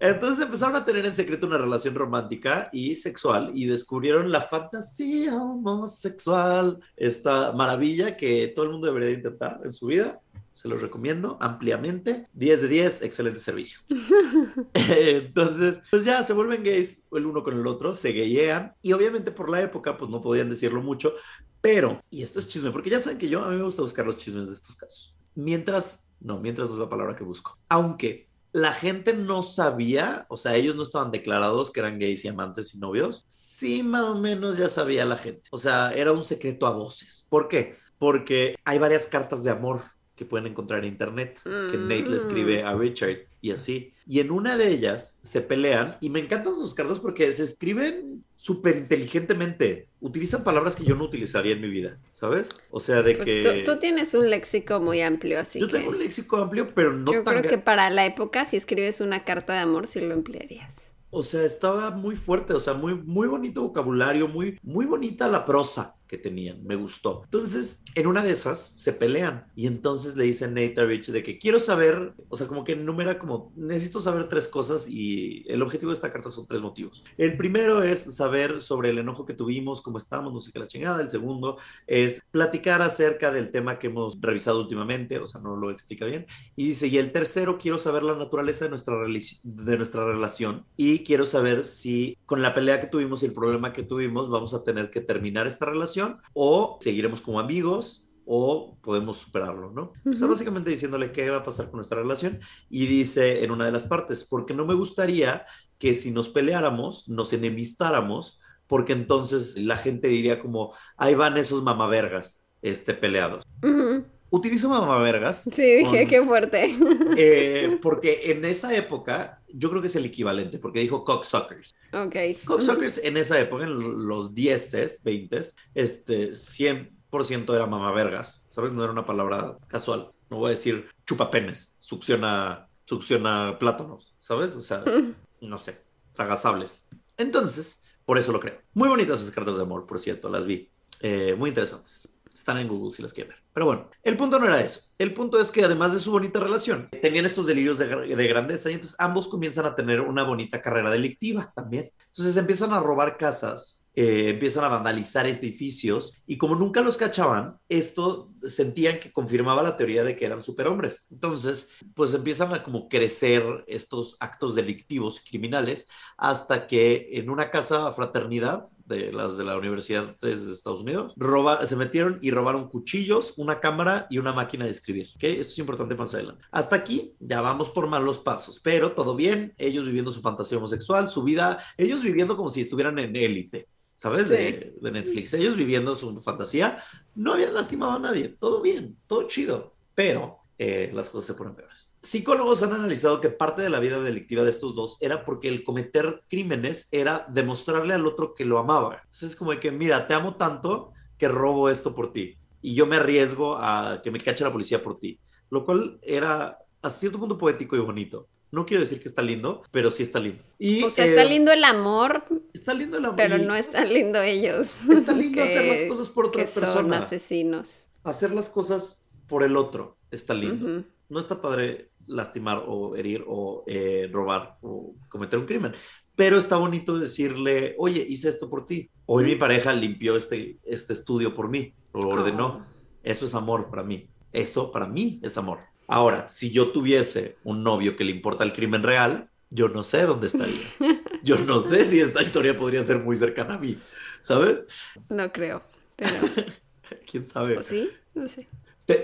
Entonces empezaron a tener en secreto una relación romántica y sexual y descubrieron la fantasía homosexual, esta maravilla que todo el mundo debería de intentar en su vida. Se los recomiendo ampliamente. 10 de 10, excelente servicio. Entonces, pues ya se vuelven gays el uno con el otro, se gayean y obviamente por la época pues no podían decirlo mucho, pero, y esto es chisme, porque ya saben que yo a mí me gusta buscar los chismes de estos casos. Mientras, no, mientras no es la palabra que busco. Aunque la gente no sabía, o sea, ellos no estaban declarados que eran gays y amantes y novios, sí más o menos ya sabía la gente. O sea, era un secreto a voces. ¿Por qué? Porque hay varias cartas de amor que pueden encontrar en internet, que Nate le escribe a Richard y así. Y en una de ellas se pelean y me encantan sus cartas porque se escriben súper inteligentemente. Utilizan palabras que yo no utilizaría en mi vida, ¿sabes? O sea, de Pues que... tú, tú tienes un léxico muy amplio, así Yo que. tengo un léxico amplio, pero no yo tan... creo que para la época, si escribes una carta de amor, sí lo emplearías. O sea, estaba muy fuerte, o sea, muy, muy bonito vocabulario, muy, muy bonita la prosa que tenían, me gustó. Entonces, en una de esas se pelean y entonces le dice Nate a Rich de que quiero saber, o sea, como que enumera como, necesito saber tres cosas y el objetivo de esta carta son tres motivos. El primero es saber sobre el enojo que tuvimos, cómo estamos, no sé qué la chingada. El segundo es platicar acerca del tema que hemos revisado últimamente, o sea, no lo explica bien. Y dice, y el tercero, quiero saber la naturaleza de nuestra, de nuestra relación y quiero saber si con la pelea que tuvimos y el problema que tuvimos vamos a tener que terminar esta relación o seguiremos como amigos o podemos superarlo, ¿no? O sea, básicamente diciéndole qué va a pasar con nuestra relación y dice en una de las partes, porque no me gustaría que si nos peleáramos, nos enemistáramos, porque entonces la gente diría como, ahí van esos mamavergas, este, peleados. Ujú. Utilizo mamavergas Sí, dije, con- qué fuerte. eh, porque en esa época, yo creo que es el equivalente, porque dijo cocksuckers. ok. Cocksuckers en esa época, en los 10s, 20s, este, 100% era mamavergas, ¿sabes? No era una palabra casual. No voy a decir chupapenes, succiona, succiona plátanos, ¿sabes? O sea, no sé, tragasables. Entonces, por eso lo creo. Muy bonitas sus cartas de amor, por cierto, las vi. Eh, muy interesantes. Están en Google si las quieren ver. Pero bueno, el punto no era eso. El punto es que además de su bonita relación, tenían estos delirios de, de grandeza y entonces ambos comienzan a tener una bonita carrera delictiva también. Entonces empiezan a robar casas eh, empiezan a vandalizar edificios y como nunca los cachaban, esto sentían que confirmaba la teoría de que eran superhombres. Entonces, pues empiezan a como crecer estos actos delictivos criminales hasta que en una casa fraternidad de las de la Universidad de Estados Unidos, roba, se metieron y robaron cuchillos, una cámara y una máquina de escribir. ¿okay? Esto es importante más adelante. Hasta aquí ya vamos por malos pasos, pero todo bien, ellos viviendo su fantasía homosexual, su vida, ellos viviendo como si estuvieran en élite. ¿sabes? De, Netflix. Ellos viviendo su fantasía, no habían lastimado a nadie, todo bien, todo chido, pero eh, las cosas se ponen peores. Psicólogos han analizado que parte de la vida delictiva de estos dos era porque el cometer crímenes era demostrarle al otro que lo amaba. Entonces es como de que, mira, te amo tanto que robo esto por ti y yo me arriesgo a que me cache la policía por ti, lo cual era a cierto punto poético y bonito. No quiero decir que está lindo, pero sí está lindo. Y, o sea, está eh, lindo el amor. Está lindo el amor. Pero no está lindo ellos. Está lindo hacer las cosas por otra persona. Son asesinos. Hacer las cosas por el otro está lindo. No está padre lastimar o herir o eh, robar o cometer un crimen. Pero está bonito decirle, oye, hice esto por ti. Hoy mi pareja limpió este, este estudio por mí, lo ordenó. Ah. Eso es amor para mí. Eso para mí es amor. Ahora, si yo tuviese un novio que le importa el crimen real, yo no sé dónde estaría. Yo no sé si esta historia podría ser muy cercana a mí, ¿sabes? No creo, pero... ¿Quién sabe? sí? No sé.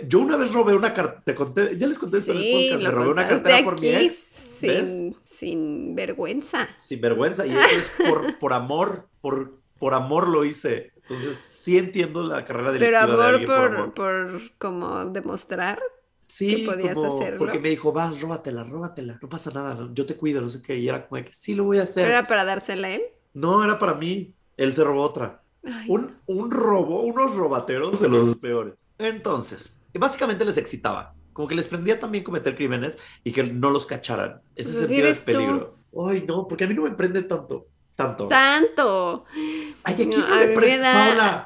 Yo una vez robé una cartera, te conté, ya les conté esto en el podcast, me robé una cartera por mi ex. Sin, sin, vergüenza. Sin vergüenza, y eso es por, por amor, por, por amor lo hice. Entonces sí entiendo la carrera de Pero amor, por, por, amor. por como demostrar. Sí, como, porque me dijo, vas, róbatela, róbatela, no pasa nada, yo te cuido, no sé qué, y era como que sí lo voy a hacer. ¿Era para dársela a él? No, era para mí, él se robó otra. Un, un robo, unos robateros de los peores. Entonces, básicamente les excitaba, como que les prendía también cometer crímenes y que no los cacharan. Ese pues sentido de peligro. Ay, no, porque a mí no me prende tanto. Tanto. Tanto. Ay, aquí no, me prende.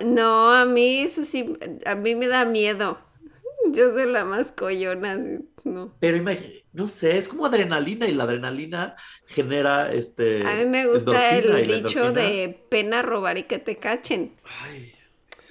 No, a mí eso sí, a mí me da miedo. Yo soy la más coyona, no. Pero imagínate, no sé, es como adrenalina y la adrenalina genera este. A mí me gusta el dicho de pena robar y que te cachen. Ay.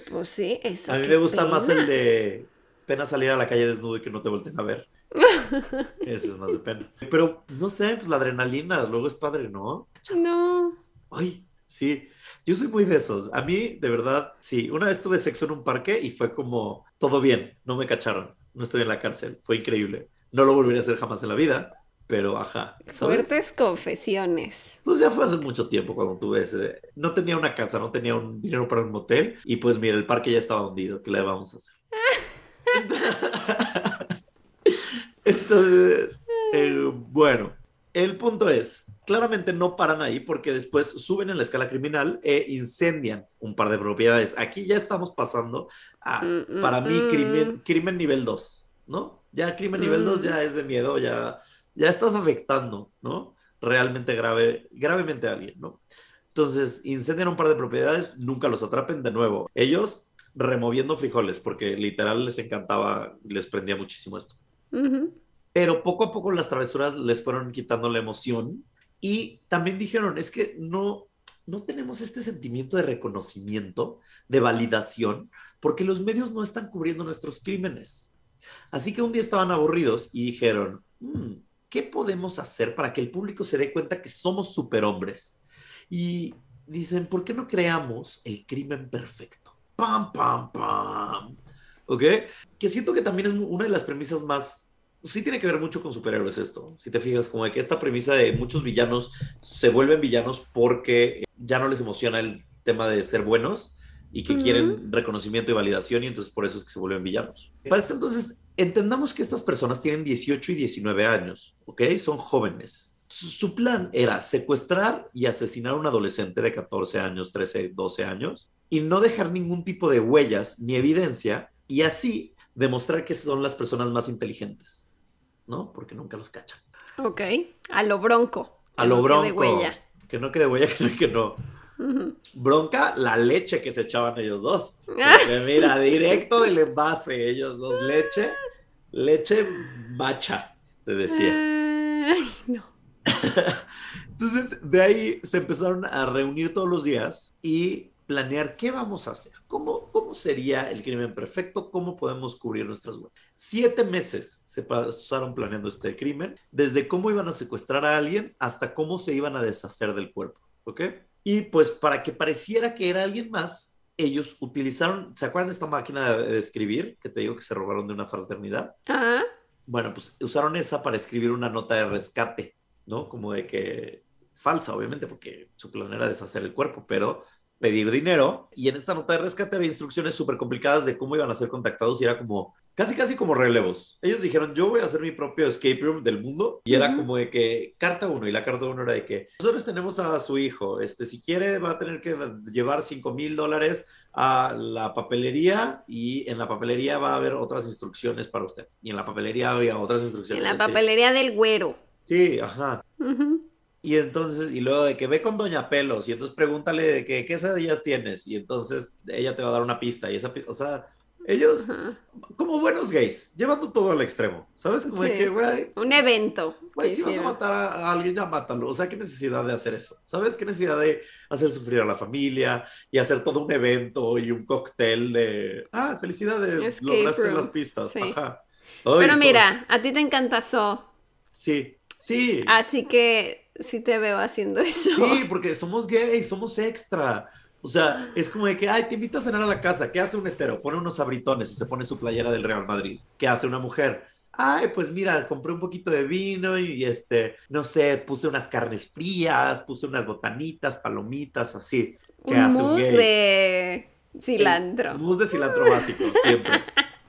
Pues sí, eso. A mí me gusta más el de pena salir a la calle desnudo y que no te volteen a ver. Ese es más de pena. Pero no sé, pues la adrenalina luego es padre, ¿no? No. Ay, sí. Yo soy muy de esos. A mí, de verdad, sí. Una vez tuve sexo en un parque y fue como todo bien, no me cacharon, no estoy en la cárcel, fue increíble. No lo volvería a hacer jamás en la vida, pero ajá. Fuertes confesiones. Pues ya fue hace mucho tiempo cuando tuve ese. No tenía una casa, no tenía un dinero para un motel y pues mira, el parque ya estaba hundido, ¿qué le vamos a hacer? Entonces, eh, bueno, el punto es, claramente no paran ahí porque después suben en la escala criminal e incendian un par de propiedades. Aquí ya estamos pasando a, mm, mm, para mí, mm. crimen, crimen nivel 2, ¿no? Ya crimen nivel 2 ya es de miedo, ya, ya estás afectando, ¿no? Realmente grave, gravemente a alguien, ¿no? Entonces, incendian un par de propiedades, nunca los atrapen de nuevo. Ellos removiendo frijoles, porque literal les encantaba, les prendía muchísimo esto. Pero poco a poco las travesuras les fueron quitando la emoción y también dijeron, es que no, no tenemos este sentimiento de reconocimiento, de validación, porque los medios no están cubriendo nuestros crímenes. Así que un día estaban aburridos y dijeron, mm, ¿qué podemos hacer para que el público se dé cuenta que somos superhombres? Y dicen, ¿por qué no creamos el crimen perfecto? Pam, pam, pam. ¿Ok? Que siento que también es una de las premisas más sí tiene que ver mucho con superhéroes esto. Si te fijas, como de que esta premisa de muchos villanos se vuelven villanos porque ya no les emociona el tema de ser buenos y que quieren reconocimiento y validación y entonces por eso es que se vuelven villanos. Para esto entonces, entendamos que estas personas tienen 18 y 19 años, ¿ok? Son jóvenes. Su plan era secuestrar y asesinar a un adolescente de 14 años, 13, 12 años y no dejar ningún tipo de huellas ni evidencia y así demostrar que son las personas más inteligentes. ¿No? Porque nunca los cachan. Ok, a lo bronco. A lo bronco. Que no quede huella. Que no quede huella, que no. Ujú. Bronca, la leche que se echaban ellos dos. Porque mira, directo del envase, ellos dos, leche, leche macha, te decía. Ay, no. Entonces, de ahí se empezaron a reunir todos los días y planear qué vamos a hacer, cómo, cómo sería el crimen perfecto, cómo podemos cubrir nuestras huellas. Siete meses se pasaron planeando este crimen, desde cómo iban a secuestrar a alguien hasta cómo se iban a deshacer del cuerpo, ¿ok? Y pues para que pareciera que era alguien más, ellos utilizaron, ¿se acuerdan de esta máquina de, escribir que te digo que se robaron de una fraternidad? Ah, Bueno, pues usaron esa para escribir una nota de rescate, ¿no? Como de que falsa, obviamente, porque su plan era deshacer el cuerpo, pero pedir dinero. Y en esta nota de rescate había instrucciones súper complicadas de cómo iban a ser contactados y era como, casi, casi como relevos. Ellos dijeron, yo voy a hacer mi propio escape room del mundo. Y era Ujú. como de que, carta uno, y la carta uno era de que, nosotros tenemos a su hijo, este, si quiere va a tener que llevar 5 mil dólares a la papelería y en la papelería va a haber otras instrucciones para usted. Y en la papelería había otras instrucciones. en la Sí. papelería del güero. Sí, ajá. Ujú. Y entonces, y luego de que ve con Doña Pelos, y entonces pregúntale de que, qué quesadillas tienes, y entonces ella te va a dar una pista, y esa o sea, ellos, Ajá. como buenos gays, llevando todo al extremo, ¿sabes? Como de Sí. que, güey, Un evento. güey, si vas a matar a, alguien, ya mátalo, o sea, qué necesidad de hacer eso, ¿sabes? Qué necesidad de hacer sufrir a la familia, y hacer todo un evento y un cóctel de, ah, felicidades, Escape lograste room. las pistas, Sí. ajá. Pero so- mira, a ti te encanta So, Sí, sí. así que sí te veo haciendo eso. Sí, porque somos gays, somos extra. O sea, es como de que, ay, te invito a cenar a la casa. ¿Qué hace un hetero? Pone unos abritones y se pone su playera del Real Madrid. ¿Qué hace una mujer? Ay, pues mira, compré un poquito de vino y este, no sé, puse unas carnes frías, puse unas botanitas, palomitas, así. ¿Qué un hace un gay? de cilantro. Mousse de cilantro básico, siempre.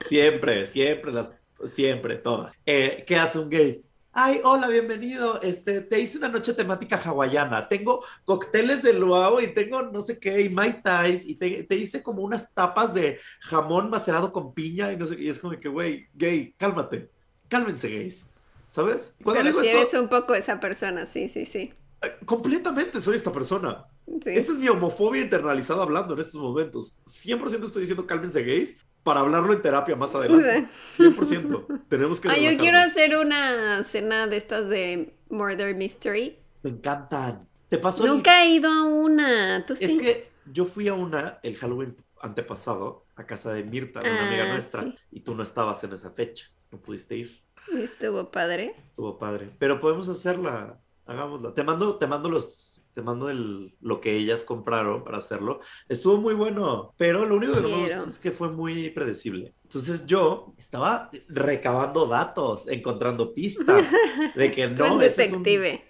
siempre, siempre, las, siempre, todas. Eh, ¿Qué hace un gay? Ay, hola, bienvenido. Este, te hice una noche temática hawaiana. Tengo cócteles de luau y tengo no sé qué, y mai tais, y te, te hice como unas tapas de jamón macerado con piña y no sé qué. Y es como que, güey, gay, cálmate. Cálmense, gays. ¿Sabes? Cuando Pero digo si esto, eres un poco esa persona, sí, sí, sí. eh, completamente soy esta persona. Sí. Esta es mi homofobia internalizada hablando en estos momentos. 100% estoy diciendo cálmense gays para hablarlo en terapia más adelante. 100%. Tenemos que Ah, yo quiero hacer una cena de estas de Murder Mystery. Me encantan. Te pasó el- Nunca he ido a una. Tú Es sí. que yo fui a una el Halloween antepasado a casa de Mirta, una amiga Ah, nuestra, sí. y tú no estabas en esa fecha. No pudiste ir. Estuvo padre. Estuvo padre. Pero podemos hacerla. Hagámosla. Te mando, te mando los. Te mando el, lo que ellas compraron para hacerlo. Estuvo muy bueno, pero lo único que no me gustó es que fue muy predecible. Entonces yo estaba recabando datos, encontrando pistas de que no, ese es, un,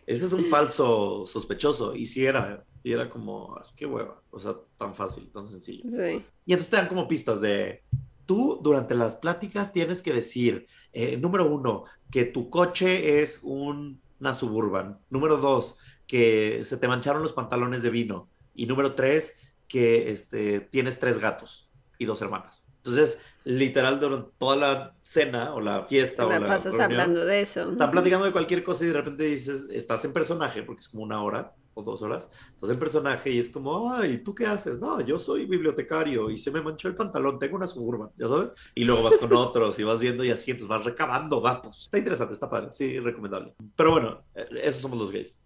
ese es un falso sospechoso. Y sí era. Y era como, "Ay, qué hueva. O sea, tan fácil, tan sencillo. Sí. Y entonces te dan como pistas de, tú durante las pláticas tienes que decir, eh, número uno, que tu coche es un- una suburban. Número dos, que se te mancharon los pantalones de vino. Y número tres, que este, tienes tres gatos y dos hermanas. Entonces, literal, durante toda la cena o la fiesta o La la pasas reunión, hablando de eso. están platicando de cualquier cosa y de repente dices, estás en personaje, porque es como una hora o dos horas, estás en personaje y es como, ay, ¿tú qué haces? No, yo soy bibliotecario y se me manchó el pantalón, tengo una suburban, ¿ya sabes? Y luego vas con otros y vas viendo y así, entonces vas recabando datos. Está interesante, está padre, sí, recomendable. Pero bueno, eh, esos somos los gays,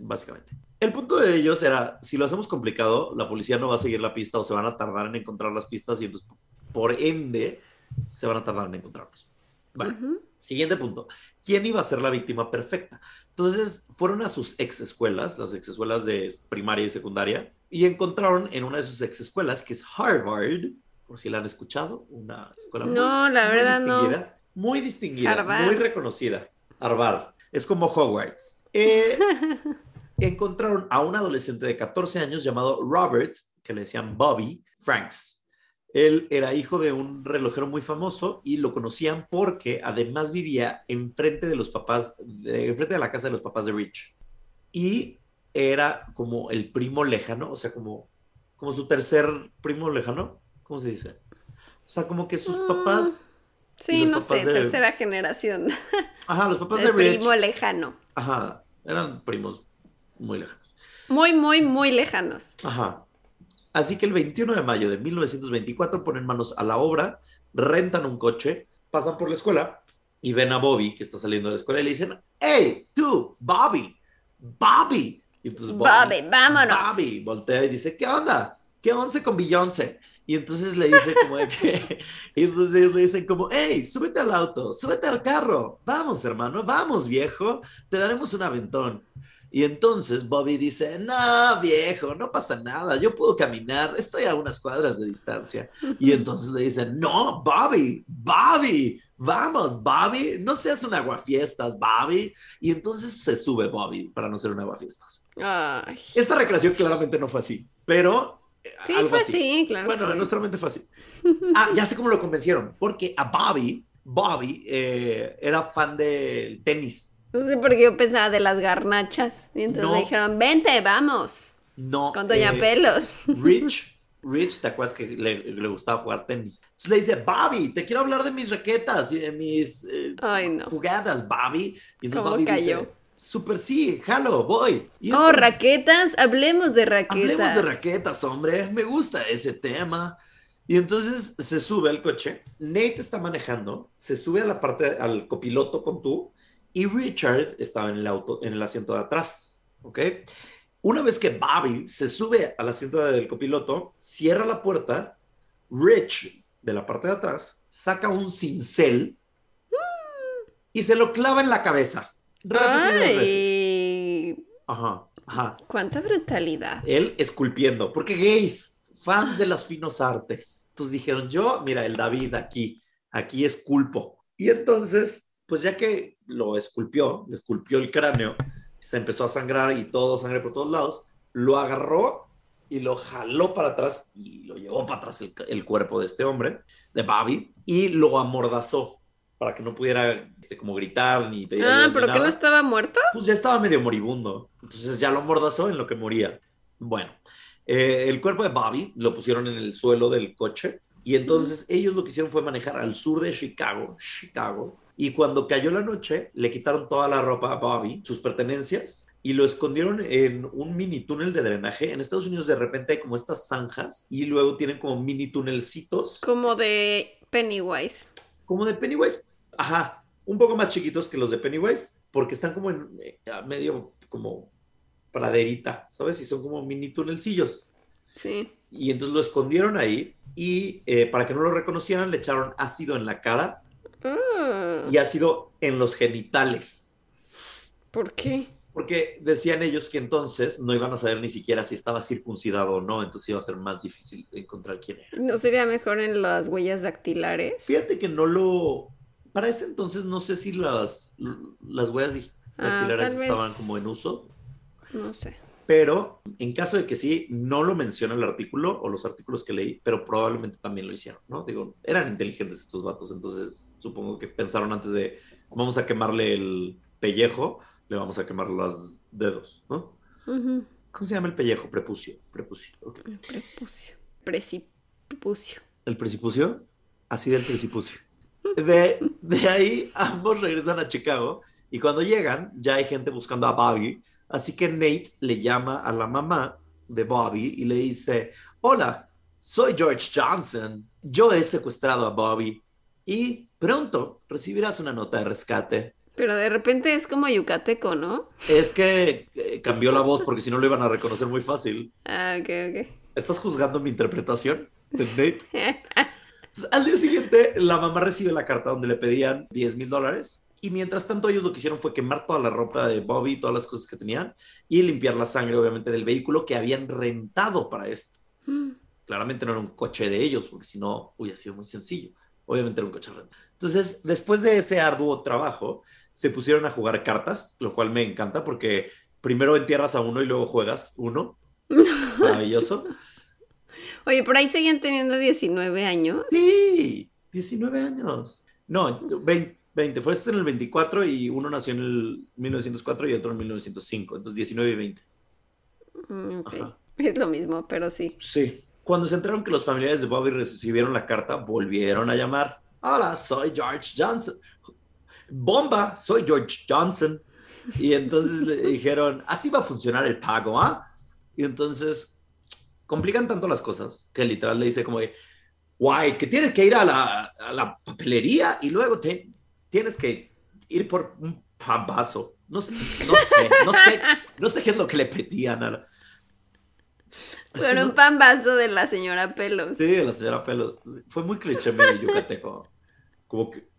básicamente. El punto de ellos era, si lo hacemos complicado, la policía no va a seguir la pista o se van a tardar en encontrar las pistas y entonces, por ende, se van a tardar en encontrarlos. Bueno, Ujú. Siguiente punto. ¿Quién iba a ser la víctima perfecta? Entonces fueron a sus ex escuelas, las ex escuelas de primaria y secundaria, y encontraron en una de sus ex escuelas, que es Harvard, por si la han escuchado, una escuela muy, No, la muy verdad no. distinguida, muy distinguida, Harvard. muy reconocida. Harvard. Es como Hogwarts. Eh, encontraron a un adolescente de 14 años llamado Robert, que le decían Bobby Franks. Él era hijo de un relojero muy famoso y lo conocían porque además vivía enfrente de los papás, de, enfrente de la casa de los papás de Rich. Y era como el primo lejano, o sea, como, como su tercer primo lejano. ¿Cómo se dice? O sea, como que sus Mm, papás, Sí, los no sé, de- tercera generación. ajá, los papás El de Rich. primo lejano. Ajá, eran primos muy lejanos. Muy, muy, muy lejanos. Ajá. Así que el 21 de mayo de 1924 ponen manos a la obra, rentan un coche, pasan por la escuela y ven a Bobby que está saliendo de la escuela y le dicen, hey, tú, Bobby, Bobby. Y entonces Bobby, vámonos. Bobby voltea y dice, ¿qué onda? ¿Qué once con Beyoncé? Y entonces le dice como de que, y entonces le dicen como, hey, súbete al auto, súbete al carro, vamos hermano, vamos viejo, te daremos un aventón. Y entonces Bobby dice, no, viejo, no pasa nada, yo puedo caminar, estoy a unas cuadras de distancia. Y entonces le dicen, no, Bobby, Bobby, vamos, Bobby, no seas un aguafiestas, Bobby. Y entonces se sube Bobby para no ser un aguafiestas. Ay. Esta recreación claramente no fue así, pero Sí, algo fue así. así, claro. Bueno, fue. nuestra mente fue así. Ah, ya sé cómo lo convencieron, porque a Bobby, Bobby eh, era fan del tenis. No sé por qué yo pensaba de las garnachas. Y entonces No. le dijeron, vente, vamos. No. Con Doña eh, Pelos. Rich, Rich, ¿te acuerdas que le, le gustaba jugar tenis? Entonces le dice, Bobby, te quiero hablar de mis raquetas y de mis eh, Ay, no. jugadas, Bobby. Y entonces ¿Cómo Bobby cayó? dice, super sí, jalo, voy. Y Oh, entonces, raquetas. Hablemos de raquetas. Hablemos de raquetas, hombre. Me gusta ese tema. Y entonces se sube al coche. Nate está manejando. Se sube a la parte, al copiloto con tú. Y Richard estaba en el auto, en el asiento de atrás. ¿Ok? Una vez que Bobby se sube al asiento del copiloto, cierra la puerta. Rich, de la parte de atrás, saca un cincel y se lo clava en la cabeza. Repetidas veces. Ay, Ajá, ajá cuánta brutalidad. él esculpiendo, porque gays, fans de las finos artes. Entonces dijeron, yo, mira, el David aquí, aquí esculpo. Y entonces, pues ya que lo esculpió, le esculpió el cráneo, se empezó a sangrar y todo, sangre por todos lados, lo agarró y lo jaló para atrás y lo llevó para atrás el, el cuerpo de este hombre, de Bobby, y lo amordazó para que no pudiera este, como gritar ni pedir ayuda Ah, ni pero que no nada estaba muerto. pues ya estaba medio moribundo. Entonces ya lo amordazó en lo que moría. Bueno, eh, el cuerpo de Bobby lo pusieron en el suelo del coche y entonces ellos lo que hicieron fue manejar al sur de Chicago, Chicago, y cuando cayó la noche le quitaron toda la ropa a Bobby, sus pertenencias, y lo escondieron en un mini túnel de drenaje. En Estados Unidos de repente hay como estas zanjas y luego tienen como mini túnelcitos, Como de Pennywise. como de Pennywise. Ajá, un poco más chiquitos que los de Pennywise, porque están como en eh, medio como praderita, ¿sabes? Y son como mini tunelcillos. Sí. Y entonces lo escondieron ahí y eh, para que no lo reconocieran le echaron ácido en la cara Ah, y ácido en los genitales. ¿Por qué? Porque decían ellos que entonces no iban a saber ni siquiera si estaba circuncidado o no, entonces iba a ser más difícil encontrar quién era. ¿No sería mejor en las huellas dactilares? Fíjate que no lo... Para ese entonces no sé si las, las huellas Ah, dactilares vez- estaban como en uso, No sé. pero en caso de que sí, no lo menciona el artículo o los artículos que leí, pero probablemente también lo hicieron, ¿no? Digo, eran inteligentes estos vatos, entonces supongo que pensaron antes de, vamos a quemarle el pellejo, le vamos a quemar los dedos, ¿no? ¿Cómo se llama el pellejo? Prepucio, prepucio, ok. Prepucio. Precipucio. ¿El precipucio? Así del precipucio. De, de ahí ambos regresan a Chicago y cuando llegan ya hay gente buscando a Bobby, así que Nate le llama a la mamá de Bobby y le dice, hola, soy George Johnson, yo he secuestrado a Bobby y pronto recibirás una nota de rescate. Pero de repente es como yucateco, ¿no? Es que eh, cambió la voz porque si no lo iban a reconocer muy fácil. Ah, ok, ¿Estás juzgando mi interpretación de Nate? Entonces, al día siguiente, la mamá recibe la carta donde le pedían 10 mil dólares. Y mientras tanto, ellos lo que hicieron fue quemar toda la ropa de Bobby, todas las cosas que tenían, y limpiar la sangre, obviamente, del vehículo que habían rentado para esto. Claramente no era un coche de ellos, porque si no, hubiera sido muy sencillo. Obviamente era un coche rentado. Entonces, después de ese arduo trabajo, se pusieron a jugar cartas, lo cual me encanta porque primero entierras a uno y luego juegas uno. Maravilloso. Oye, por ahí seguían teniendo 19 años. Sí, 19 años. No, 20, 20. Fue este en el 24 y uno nació en el 1904 y otro en 1905. Entonces 19 y 20. Mm, ok. Ajá. Es lo mismo, pero sí. Sí. Cuando se enteraron que los familiares de Bobby recibieron la carta, volvieron a llamar. Hola, soy George Johnson. Bomba, soy George Johnson. Y entonces le dijeron, así va a funcionar el pago, ¿ah? Y entonces complican tanto las cosas que literal le dice como de, guay, que tienes que ir a la, a la papelería y luego te, tienes que ir por un pambazo. No sé, no sé, no sé, no sé qué es lo que le pedían a la... Es que Pero no- un pambazo de la señora Pelos. Sí, de la señora Pelos. Fue muy cliché medio yucateco. Como que.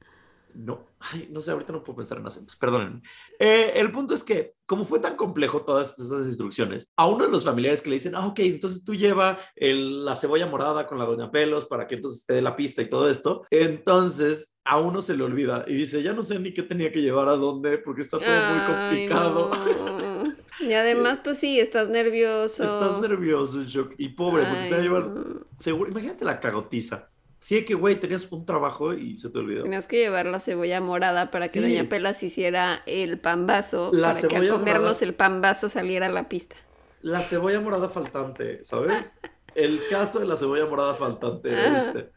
No, ay, no sé, ahorita no puedo pensar en acentos, perdonen. Eh, el punto es que, como fue tan complejo todas esas instrucciones, a uno de los familiares que le dicen, ah, ok, entonces tú lleva el- la cebolla morada con la doña Pelos para que entonces te dé la pista y todo esto, entonces a uno se le olvida y dice, ya no sé ni qué tenía que llevar a dónde porque está todo muy Ay, complicado. no. Y además, pues sí, estás nervioso. Estás nervioso, y pobre, porque se va a Ay, llevar. Seguro, imagínate la cagotiza. Sí, que güey, tenías un trabajo y se te olvidó. Tenías que llevar la cebolla morada para que Sí. Doña Pelas hiciera el pambazo, La para que al comernos morada. el pambazo saliera a la pista. La cebolla morada faltante, ¿sabes? El caso de la cebolla morada faltante. Este.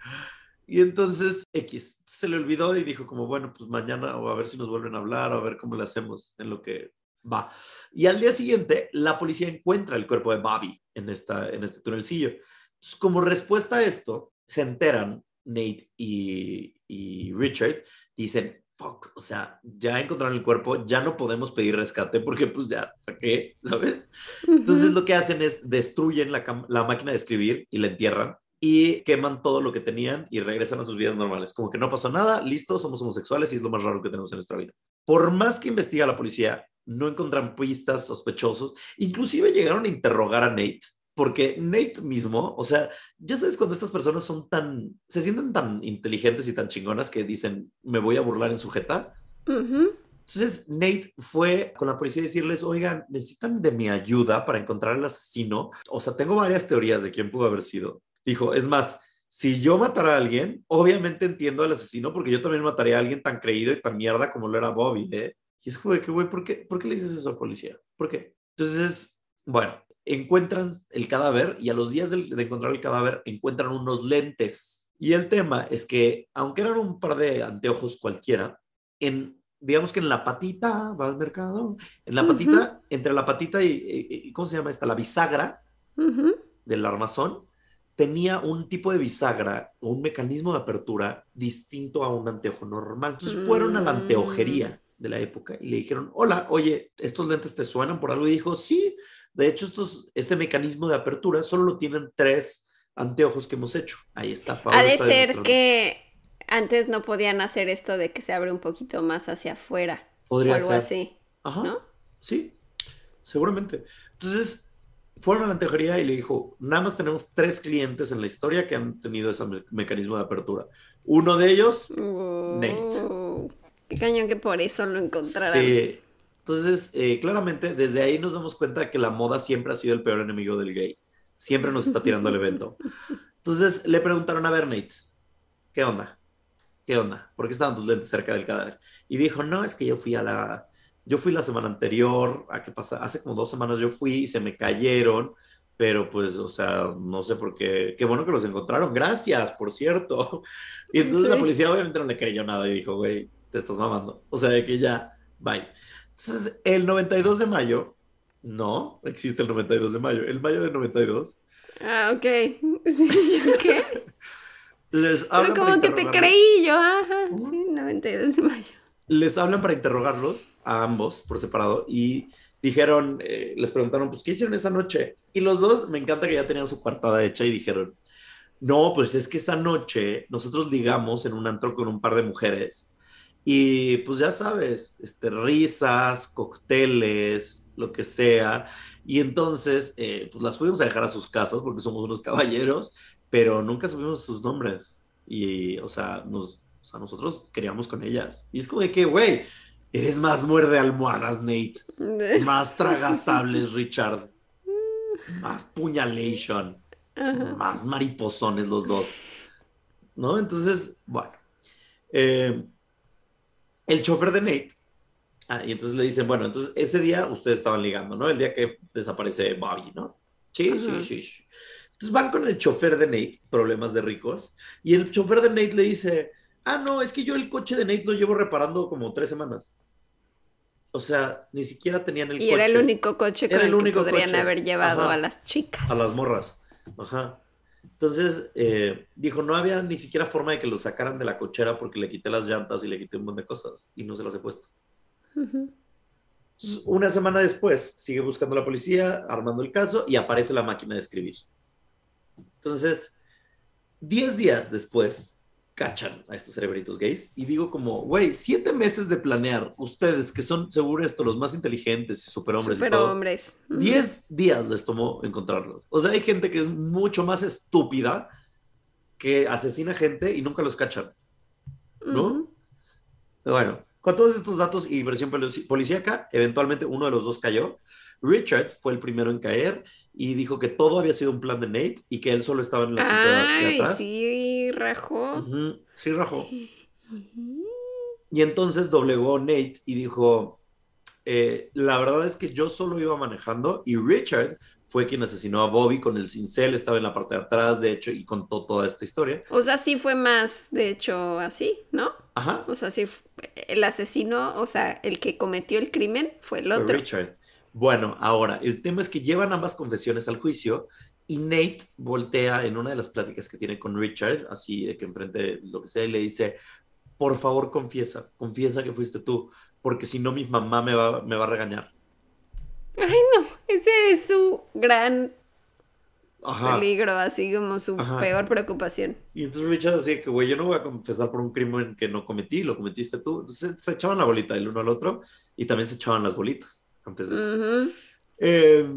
Y entonces X se le olvidó y dijo como, bueno, pues mañana o a ver si nos vuelven a hablar o a ver cómo le hacemos en lo que va. Y al día siguiente, la policía encuentra el cuerpo de Bobby en, esta, en este tunelcillo. Entonces, como respuesta a esto, se enteran Nate y, y Richard, dicen, fuck, o sea, ya encontraron el cuerpo, ya no podemos pedir rescate porque pues ya, ¿para qué? ¿Sabes? Entonces lo que hacen es destruyen la, la máquina de escribir y la entierran y queman todo lo que tenían y regresan a sus vidas normales. Como que no pasó nada, listo, somos homosexuales y es lo más raro que tenemos en nuestra vida. Por más que investiga la policía, no encuentran pistas sospechosos. Inclusive llegaron a interrogar a Nate, porque Nate mismo, o sea, ya sabes cuando estas personas son tan, se sienten tan inteligentes y tan chingonas que dicen, me voy a burlar en sujeta. Ujú. Entonces Nate fue con la policía a decirles, oigan, necesitan de mi ayuda para encontrar al asesino. O sea, tengo varias teorías de quién pudo haber sido. Dijo, es más, si yo matara a alguien, obviamente entiendo al asesino porque yo también mataría a alguien tan creído y tan mierda como lo era Bobby. ¿eh? Y es como de que, güey, ¿por qué, ¿por qué le dices eso al policía? ¿Por qué? Entonces, bueno, encuentran el cadáver y a los días de, encontrar el cadáver encuentran unos lentes. Y el tema es que, aunque eran un par de anteojos cualquiera, en, digamos que en la patita, va al mercado, en la patita, entre la patita y, y- y- ¿cómo se llama esta? La bisagra del armazón, tenía un tipo de bisagra o un mecanismo de apertura distinto a un anteojo normal. Entonces fueron a la Mm. anteojería de la época y le dijeron, hola, oye, ¿estos lentes te suenan por algo? Y dijo, sí, de hecho, estos, este mecanismo de apertura solo lo tienen tres anteojos que hemos hecho. Ahí está. Pablo Ha de está ser que antes no podían hacer esto de que se abre un poquito más hacia afuera o Podría algo ser. así, Ajá. ¿no? Sí, seguramente. Entonces, fueron a la anteojería y le dijo, nada más tenemos tres clientes en la historia que han tenido ese me- mecanismo de apertura. Uno de ellos, Nate. Oh, Qué cañón que por eso lo encontraran. sí. Entonces, eh, claramente, desde ahí nos damos cuenta de que la moda siempre ha sido el peor enemigo del gay. Siempre nos está tirando el evento. Entonces, le preguntaron a ver, Nate, ¿qué onda? ¿Qué onda? ¿Por qué estaban tus lentes cerca del cadáver? Y dijo, no, es que yo fui a la, yo fui la semana anterior, ¿a qué pasa? Hace como dos semanas yo fui y se me cayeron, pero pues, o sea, no sé por qué, qué bueno que los encontraron, gracias, por cierto. Y entonces la Sí. policía obviamente no le creyó nada y dijo, güey, te estás mamando. O sea, de que ya, bye. Entonces, el 92 de mayo, no, existe el 92 de mayo, el mayo del 92, Ah, ok. Sí, ¿yo ¿Qué? les Pero hablan para como que te interrogarlos. creí yo, ajá. Ujú. Sí, 92 de mayo. les hablan para interrogarlos a ambos por separado y dijeron, eh, les preguntaron, pues, ¿qué hicieron esa noche? Y los dos, me encanta que ya tenían su coartada hecha y dijeron, no, pues es que esa noche nosotros ligamos en un antro con un par de mujeres y pues ya sabes, este, risas, cócteles, lo que sea. Y entonces, eh, pues las fuimos a dejar a sus casas porque somos unos caballeros, pero nunca supimos sus nombres. Y, o sea, nos, o sea, nosotros queríamos con ellas. Y es como de que, güey, eres más muerde almohadas, Nate. Más tragasables, Richard. Más puñalation. Más mariposones los dos. ¿No? Entonces, bueno. Eh, el chofer de Nate. Ah, y entonces le dicen, bueno, entonces ese día ustedes estaban ligando, ¿no? El día que desaparece Bobby, ¿no? Sí, Ajá. sí, sí. Entonces van con el chofer de Nate, problemas de ricos, y el chofer de Nate le dice, ah, no, es que yo el coche de Nate lo llevo reparando como tres semanas. o sea, ni siquiera tenían el Y coche. era el único coche con Era el, el que único podrían coche. haber llevado Ajá. a las chicas. A las morras. Ajá. Entonces, eh, dijo, no había ni siquiera forma de que lo sacaran de la cochera porque le quité las llantas y le quité un montón de cosas y no se las he puesto. Una semana después, sigue buscando la policía, armando el caso y aparece la máquina de escribir. Entonces, 10 días después, cachan a estos cerebritos gays y digo como, güey, siete meses de planear, ustedes que son seguro esto los más inteligentes y superhombres y todo, Superhombres. 10 días les tomó encontrarlos. O sea, hay gente que es mucho más estúpida que asesina gente y nunca los cachan. ¿no? Bueno, con todos estos datos y versión policíaca, eventualmente uno de los dos cayó. Richard fue el primero en caer y dijo que todo había sido un plan de Nate y que él solo estaba en la cinta de atrás. sí, rajó. Sí, rajó. Y entonces doblegó Nate y dijo, eh, la verdad es que yo solo iba manejando y Richard fue quien asesinó a Bobby con el cincel, estaba en la parte de atrás, de hecho, y contó toda esta historia. O sea, sí fue más, de hecho, así, ¿no? Ajá. O sea, sí, el asesino, o sea, el que cometió el crimen fue el Fue otro. Richard. Bueno, ahora, el tema es que llevan ambas confesiones al juicio y Nate voltea en una de las pláticas que tiene con Richard, así de que enfrente lo que sea, y le dice, por favor confiesa, confiesa que fuiste tú, porque si no mi mamá me va, me va a regañar. Ay, no, ese es su gran Ajá. peligro, así como su Ajá. peor preocupación. Y entonces Richard decía que, güey, yo no voy a confesar por un crimen que no cometí, lo cometiste tú. Entonces se echaban la bolita el uno al otro y también se echaban las bolitas antes de eso. Eh,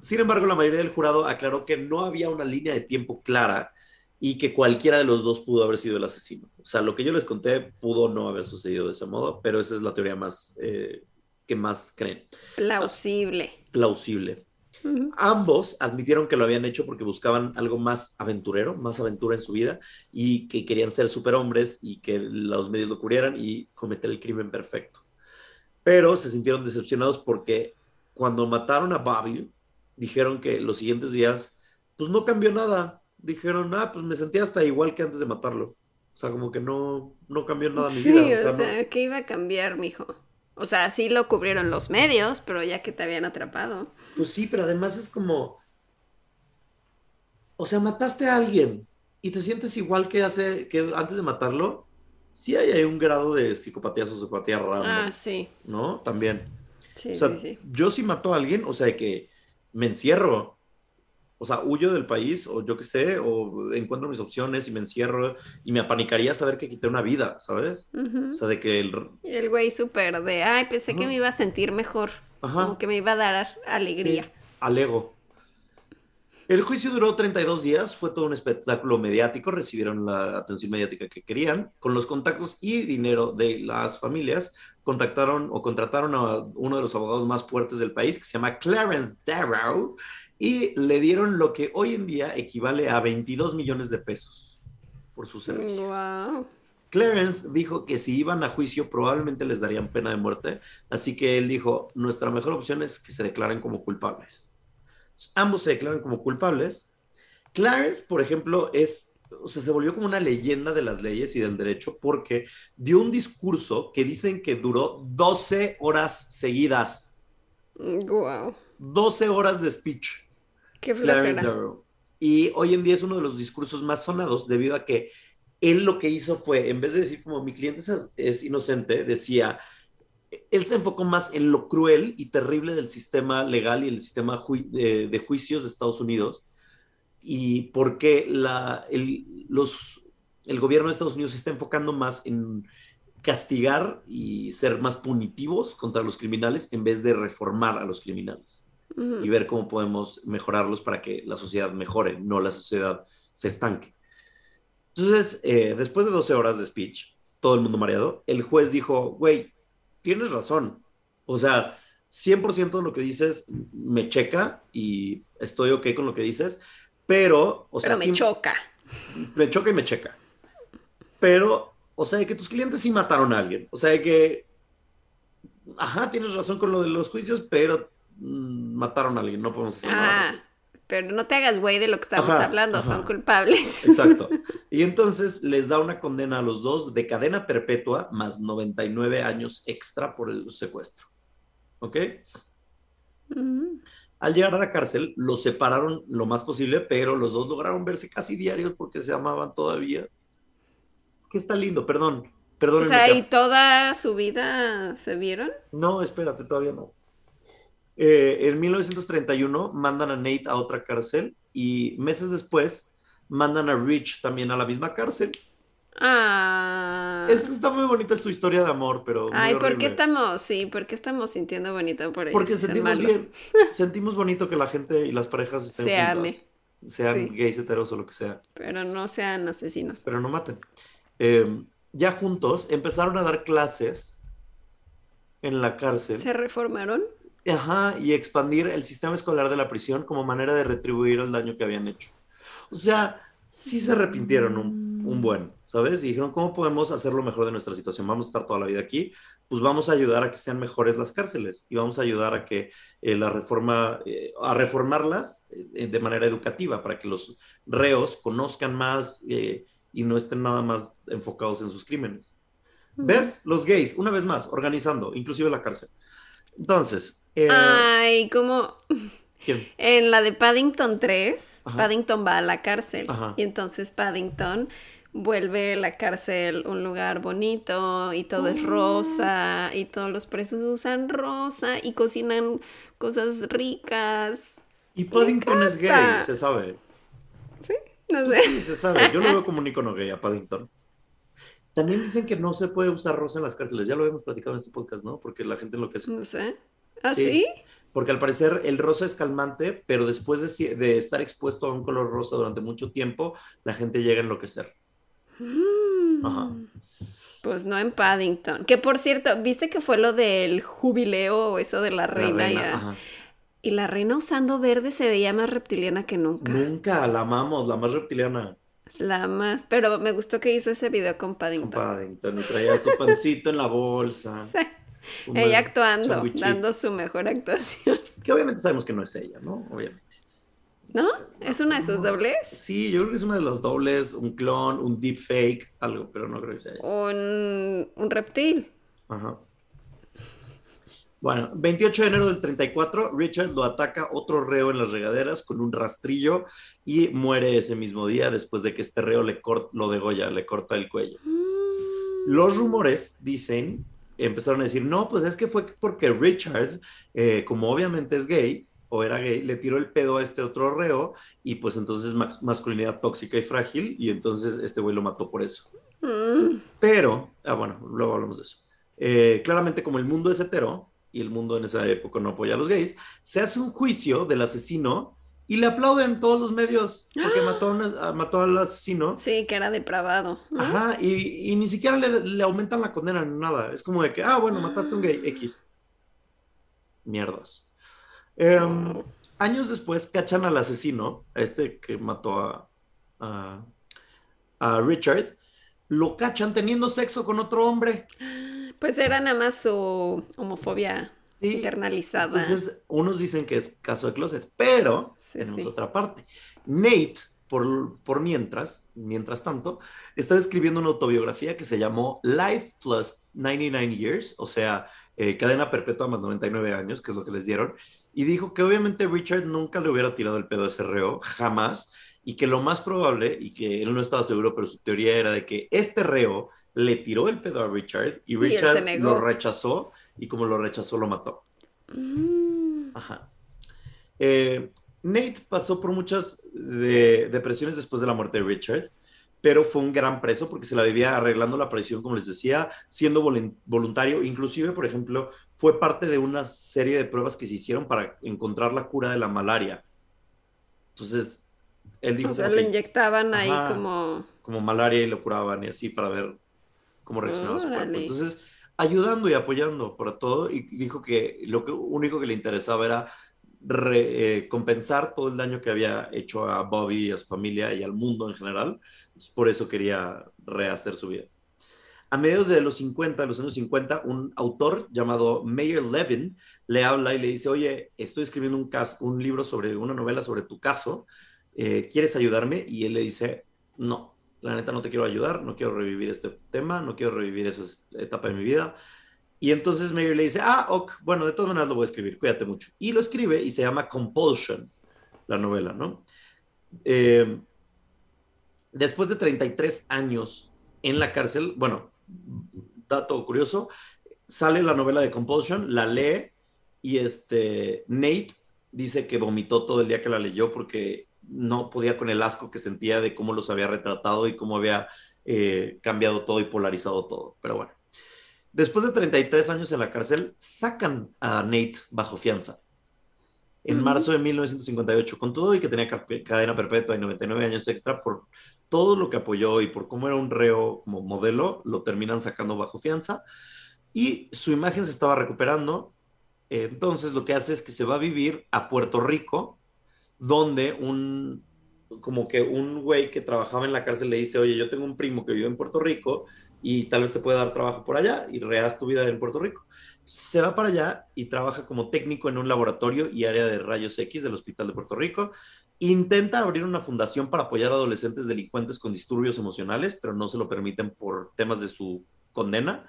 sin embargo, la mayoría del jurado aclaró que no había una línea de tiempo clara y que cualquiera de los dos pudo haber sido el asesino. O sea, lo que yo les conté pudo no haber sucedido de ese modo, pero esa es la teoría más eh, que más creen. Plausible. Plausible. Ambos admitieron que lo habían hecho porque buscaban algo más aventurero, más aventura en su vida y que querían ser superhombres y que los medios lo cubrieran y cometer el crimen perfecto. Pero se sintieron decepcionados porque cuando mataron a Bobby, dijeron que los siguientes días, pues no cambió nada. Dijeron, ah, pues me sentía hasta igual que antes de matarlo. O sea, como que no, no cambió nada mi Sí, vida. o O sea, no- ¿qué iba a cambiar, mijo? O sea, sí lo cubrieron los medios, pero ya que te habían atrapado. Pues sí, pero además es como, o sea, mataste a alguien y te sientes igual que hace que antes de matarlo. Sí hay, hay un grado de psicopatía, sociopatía raro, Ah, sí. ¿no? También. Sí, o sea, sí, sí. yo si mato a alguien, o sea, de que me encierro, o sea, huyo del país, o yo qué sé, o encuentro mis opciones y me encierro y me apanicaría saber que quité una vida, ¿sabes? O sea, de que el... Y el güey súper de, ay, pensé que me iba a sentir mejor. Ajá. Como que me iba a dar alegría. al ego. El juicio duró 32 días, fue todo un espectáculo mediático, recibieron la atención mediática que querían. Con los contactos y dinero de las familias, contactaron o contrataron a uno de los abogados más fuertes del país, que se llama Clarence Darrow, y le dieron lo que hoy en día equivale a 22 millones de pesos por sus servicios. Wow. Clarence dijo que si iban a juicio probablemente les darían pena de muerte, así que él dijo, nuestra mejor opción es que se declaren como culpables. Ambos se declaran como culpables. Clarence, por ejemplo, es, o sea, se volvió como una leyenda de las leyes y del derecho porque dio un discurso que dicen que duró 12 horas seguidas, Wow. 12 horas de speech. Qué Clarence. Darrow. Y hoy en día es uno de los discursos más sonados debido a que él lo que hizo fue, en vez de decir como mi cliente es, es inocente, decía, él se enfocó más en lo cruel y terrible del sistema legal y el sistema ju- de, de juicios de Estados Unidos y por qué la, el, los, el gobierno de Estados Unidos se está enfocando más en castigar y ser más punitivos contra los criminales en vez de reformar a los criminales y ver cómo podemos mejorarlos para que la sociedad mejore, no la sociedad se estanque. Entonces, eh, después de 12 horas de speech, todo el mundo mareado, el juez dijo, güey, tienes razón. O sea, 100% de lo que dices me checa y estoy ok con lo que dices, pero, o sea, Pero me sí- choca. me choca y me checa. Pero, o sea, de que tus clientes sí mataron a alguien. O sea, de que, ajá, tienes razón con lo de los juicios, pero mm, mataron a alguien, no podemos hacer Ah. Pero no te hagas güey de lo que estamos Ajá, hablando, ajá. son culpables. Exacto. Y entonces les da una condena a los dos de cadena perpetua más 99 años extra por el secuestro. ¿Ok? Al llegar a la cárcel, los separaron lo más posible, pero los dos lograron verse casi diarios porque se amaban todavía. Que está lindo, perdón. O Perdónenme. sea, que- ¿y toda su vida se vieron? No, espérate, todavía no. Eh, en 1931 mandan a Nate a otra cárcel y meses después mandan a Rich también a la misma cárcel. Ah. Es- está muy bonita su historia de amor, pero. Ay, ¿por qué estamos, sí, por qué estamos sintiendo bonito por ellos? Porque sentimos malos? bien. Sentimos bonito que la gente y las parejas estén Se juntas. Sean Sí. gays, heteros o lo que sea. Pero no sean asesinos. Pero no maten. Eh, ya juntos empezaron a dar clases en la cárcel. ¿Se reformaron? Ajá, y expandir el sistema escolar de la prisión como manera de retribuir el daño que habían hecho. O sea, sí se arrepintieron un, un buen, ¿sabes? Y dijeron, ¿cómo podemos hacer lo mejor de nuestra situación? Vamos a estar toda la vida aquí, pues vamos a ayudar a que sean mejores las cárceles y vamos a ayudar a que eh, la reforma, eh, a reformarlas eh, de manera educativa para que los reos conozcan más eh, y no estén nada más enfocados en sus crímenes. ¿Ves? Los gays, una vez más, organizando, inclusive la cárcel. Entonces, eh, Ay, como ¿quién? en la de Paddington 3, Ajá. Paddington va a la cárcel Ajá. y entonces Paddington vuelve la cárcel un lugar bonito y todo es rosa y todos los presos usan rosa y cocinan cosas ricas. Y Paddington es gay, se sabe. No Pues sé. sí, se sabe. Yo lo veo como un icono gay a Paddington. También dicen que no se puede usar rosa en las cárceles. Ya lo habíamos platicado en este podcast, ¿no? Porque la gente enloquece. No sé. ¿Ah, Sí. sí? Porque al parecer el rosa es calmante, pero después de, estar expuesto a un color rosa durante mucho tiempo, la gente llega a enloquecer. Mm. Ajá. Pues no en Paddington. Que por cierto, ¿viste que fue lo del jubileo o eso de la La reina? reina, ya? ajá. Y la reina usando verde se veía más reptiliana que nunca. Nunca la amamos, la más reptiliana. La más. Pero me gustó que hizo ese video con Con Paddington. Paddington y traía su pancito en la bolsa. su Ella actuando, dando su mejor actuación. Que obviamente sabemos que no es ella, ¿no? Obviamente. ¿No? ¿Es una de sus dobles? Sí, yo creo que es una de los dobles, un clon, un deepfake, algo, pero no creo que sea ella. Un, un reptil. Ajá. Bueno, 28 de enero del 34, Richard lo ataca otro reo en las regaderas con un rastrillo y muere ese mismo día después de que este reo le cort- lo degolla, le corta el cuello. Los rumores dicen, empezaron a decir, no, pues es que fue porque Richard, eh, como obviamente es gay o era gay, le tiró el pedo a este otro reo y pues entonces masculinidad tóxica y frágil y entonces este güey lo mató por eso. Mm. Pero, ah, bueno, luego hablamos de eso. Eh, claramente, como el mundo es hetero y el mundo en esa época no apoya a los gays, se hace un juicio del asesino y le aplauden todos los medios porque mató, a mató al asesino. Sí, que era depravado. ¿no? Ajá, y, y ni siquiera le, le aumentan la condena ni nada. Es como de que, ah, bueno, mataste a un gay, X. Mierdas. Em, años después cachan al asesino, este que mató a, a, a Richard, lo cachan teniendo sexo con otro hombre. Pues era nada más su homofobia Sí. internalizada. Entonces, unos dicen que es caso de closet, pero Sí, tenemos sí. otra parte. Nate, por, por mientras, mientras tanto, está escribiendo una autobiografía que se llamó Life Plus 99 Years, o sea, eh, cadena perpetua más 99 años, que es lo que les dieron, y dijo que obviamente Richard nunca le hubiera tirado el pedo a ese reo, jamás, y que lo más probable, y que él no estaba seguro, pero su teoría era de que este reo le tiró el pedo a Richard y Richard lo rechazó, y como lo rechazó, lo mató. Mm. Ajá. Eh, Nate pasó por muchas de- depresiones después de la muerte de Richard, pero fue un gran preso porque se la vivía arreglando la presión, como les decía, siendo volun- voluntario. Inclusive, por ejemplo, fue parte de una serie de pruebas que se hicieron para encontrar la cura de la malaria. Entonces, él dijo O sea, que- inyectaban ahí como... como malaria y lo curaban y así para ver cómo reaccionaba su cuerpo. Entonces, ayudando y apoyando para todo y dijo que lo único que le interesaba era re- eh, compensar todo el daño que había hecho a Bobby, a su familia y al mundo en general. Por eso quería rehacer su vida. A mediados de los 50, de los años 50, un autor llamado Mayer Levin le habla y le dice, oye, estoy escribiendo un libro sobre una novela sobre tu caso, eh, ¿quieres ayudarme? Y él le dice, no, la neta no te quiero ayudar, no quiero revivir este tema, no quiero revivir esa etapa de mi vida. Y entonces Mayer le dice, ah, ok, bueno, de todas maneras lo voy a escribir, cuídate mucho. Y lo escribe y se llama Compulsion, la novela, ¿no? Eh, después de 33 años en la cárcel, bueno, dato curioso, sale la novela de Compulsion, la lee y este Nate dice que vomitó todo el día que la leyó porque no podía con el asco que sentía de cómo los había retratado y cómo había eh, cambiado todo y polarizado todo. Pero bueno, después de 33 años en la cárcel, sacan a Nate bajo fianza. En marzo de 1958, con todo y que tenía cadena perpetua y 99 años extra por todo lo que apoyó y por cómo era un reo como modelo, lo terminan sacando bajo fianza y su imagen se estaba recuperando. Entonces lo que hace es que se va a vivir a Puerto Rico, donde un, como que un güey que trabajaba en la cárcel le dice, oye, yo tengo un primo que vive en Puerto Rico y tal vez te pueda dar trabajo por allá y reas tu vida en Puerto Rico. Se va para allá y trabaja como técnico en un laboratorio y área de rayos X del Hospital de Puerto Rico intenta abrir una fundación para apoyar a adolescentes delincuentes con disturbios emocionales, pero no se lo permiten por temas de su condena.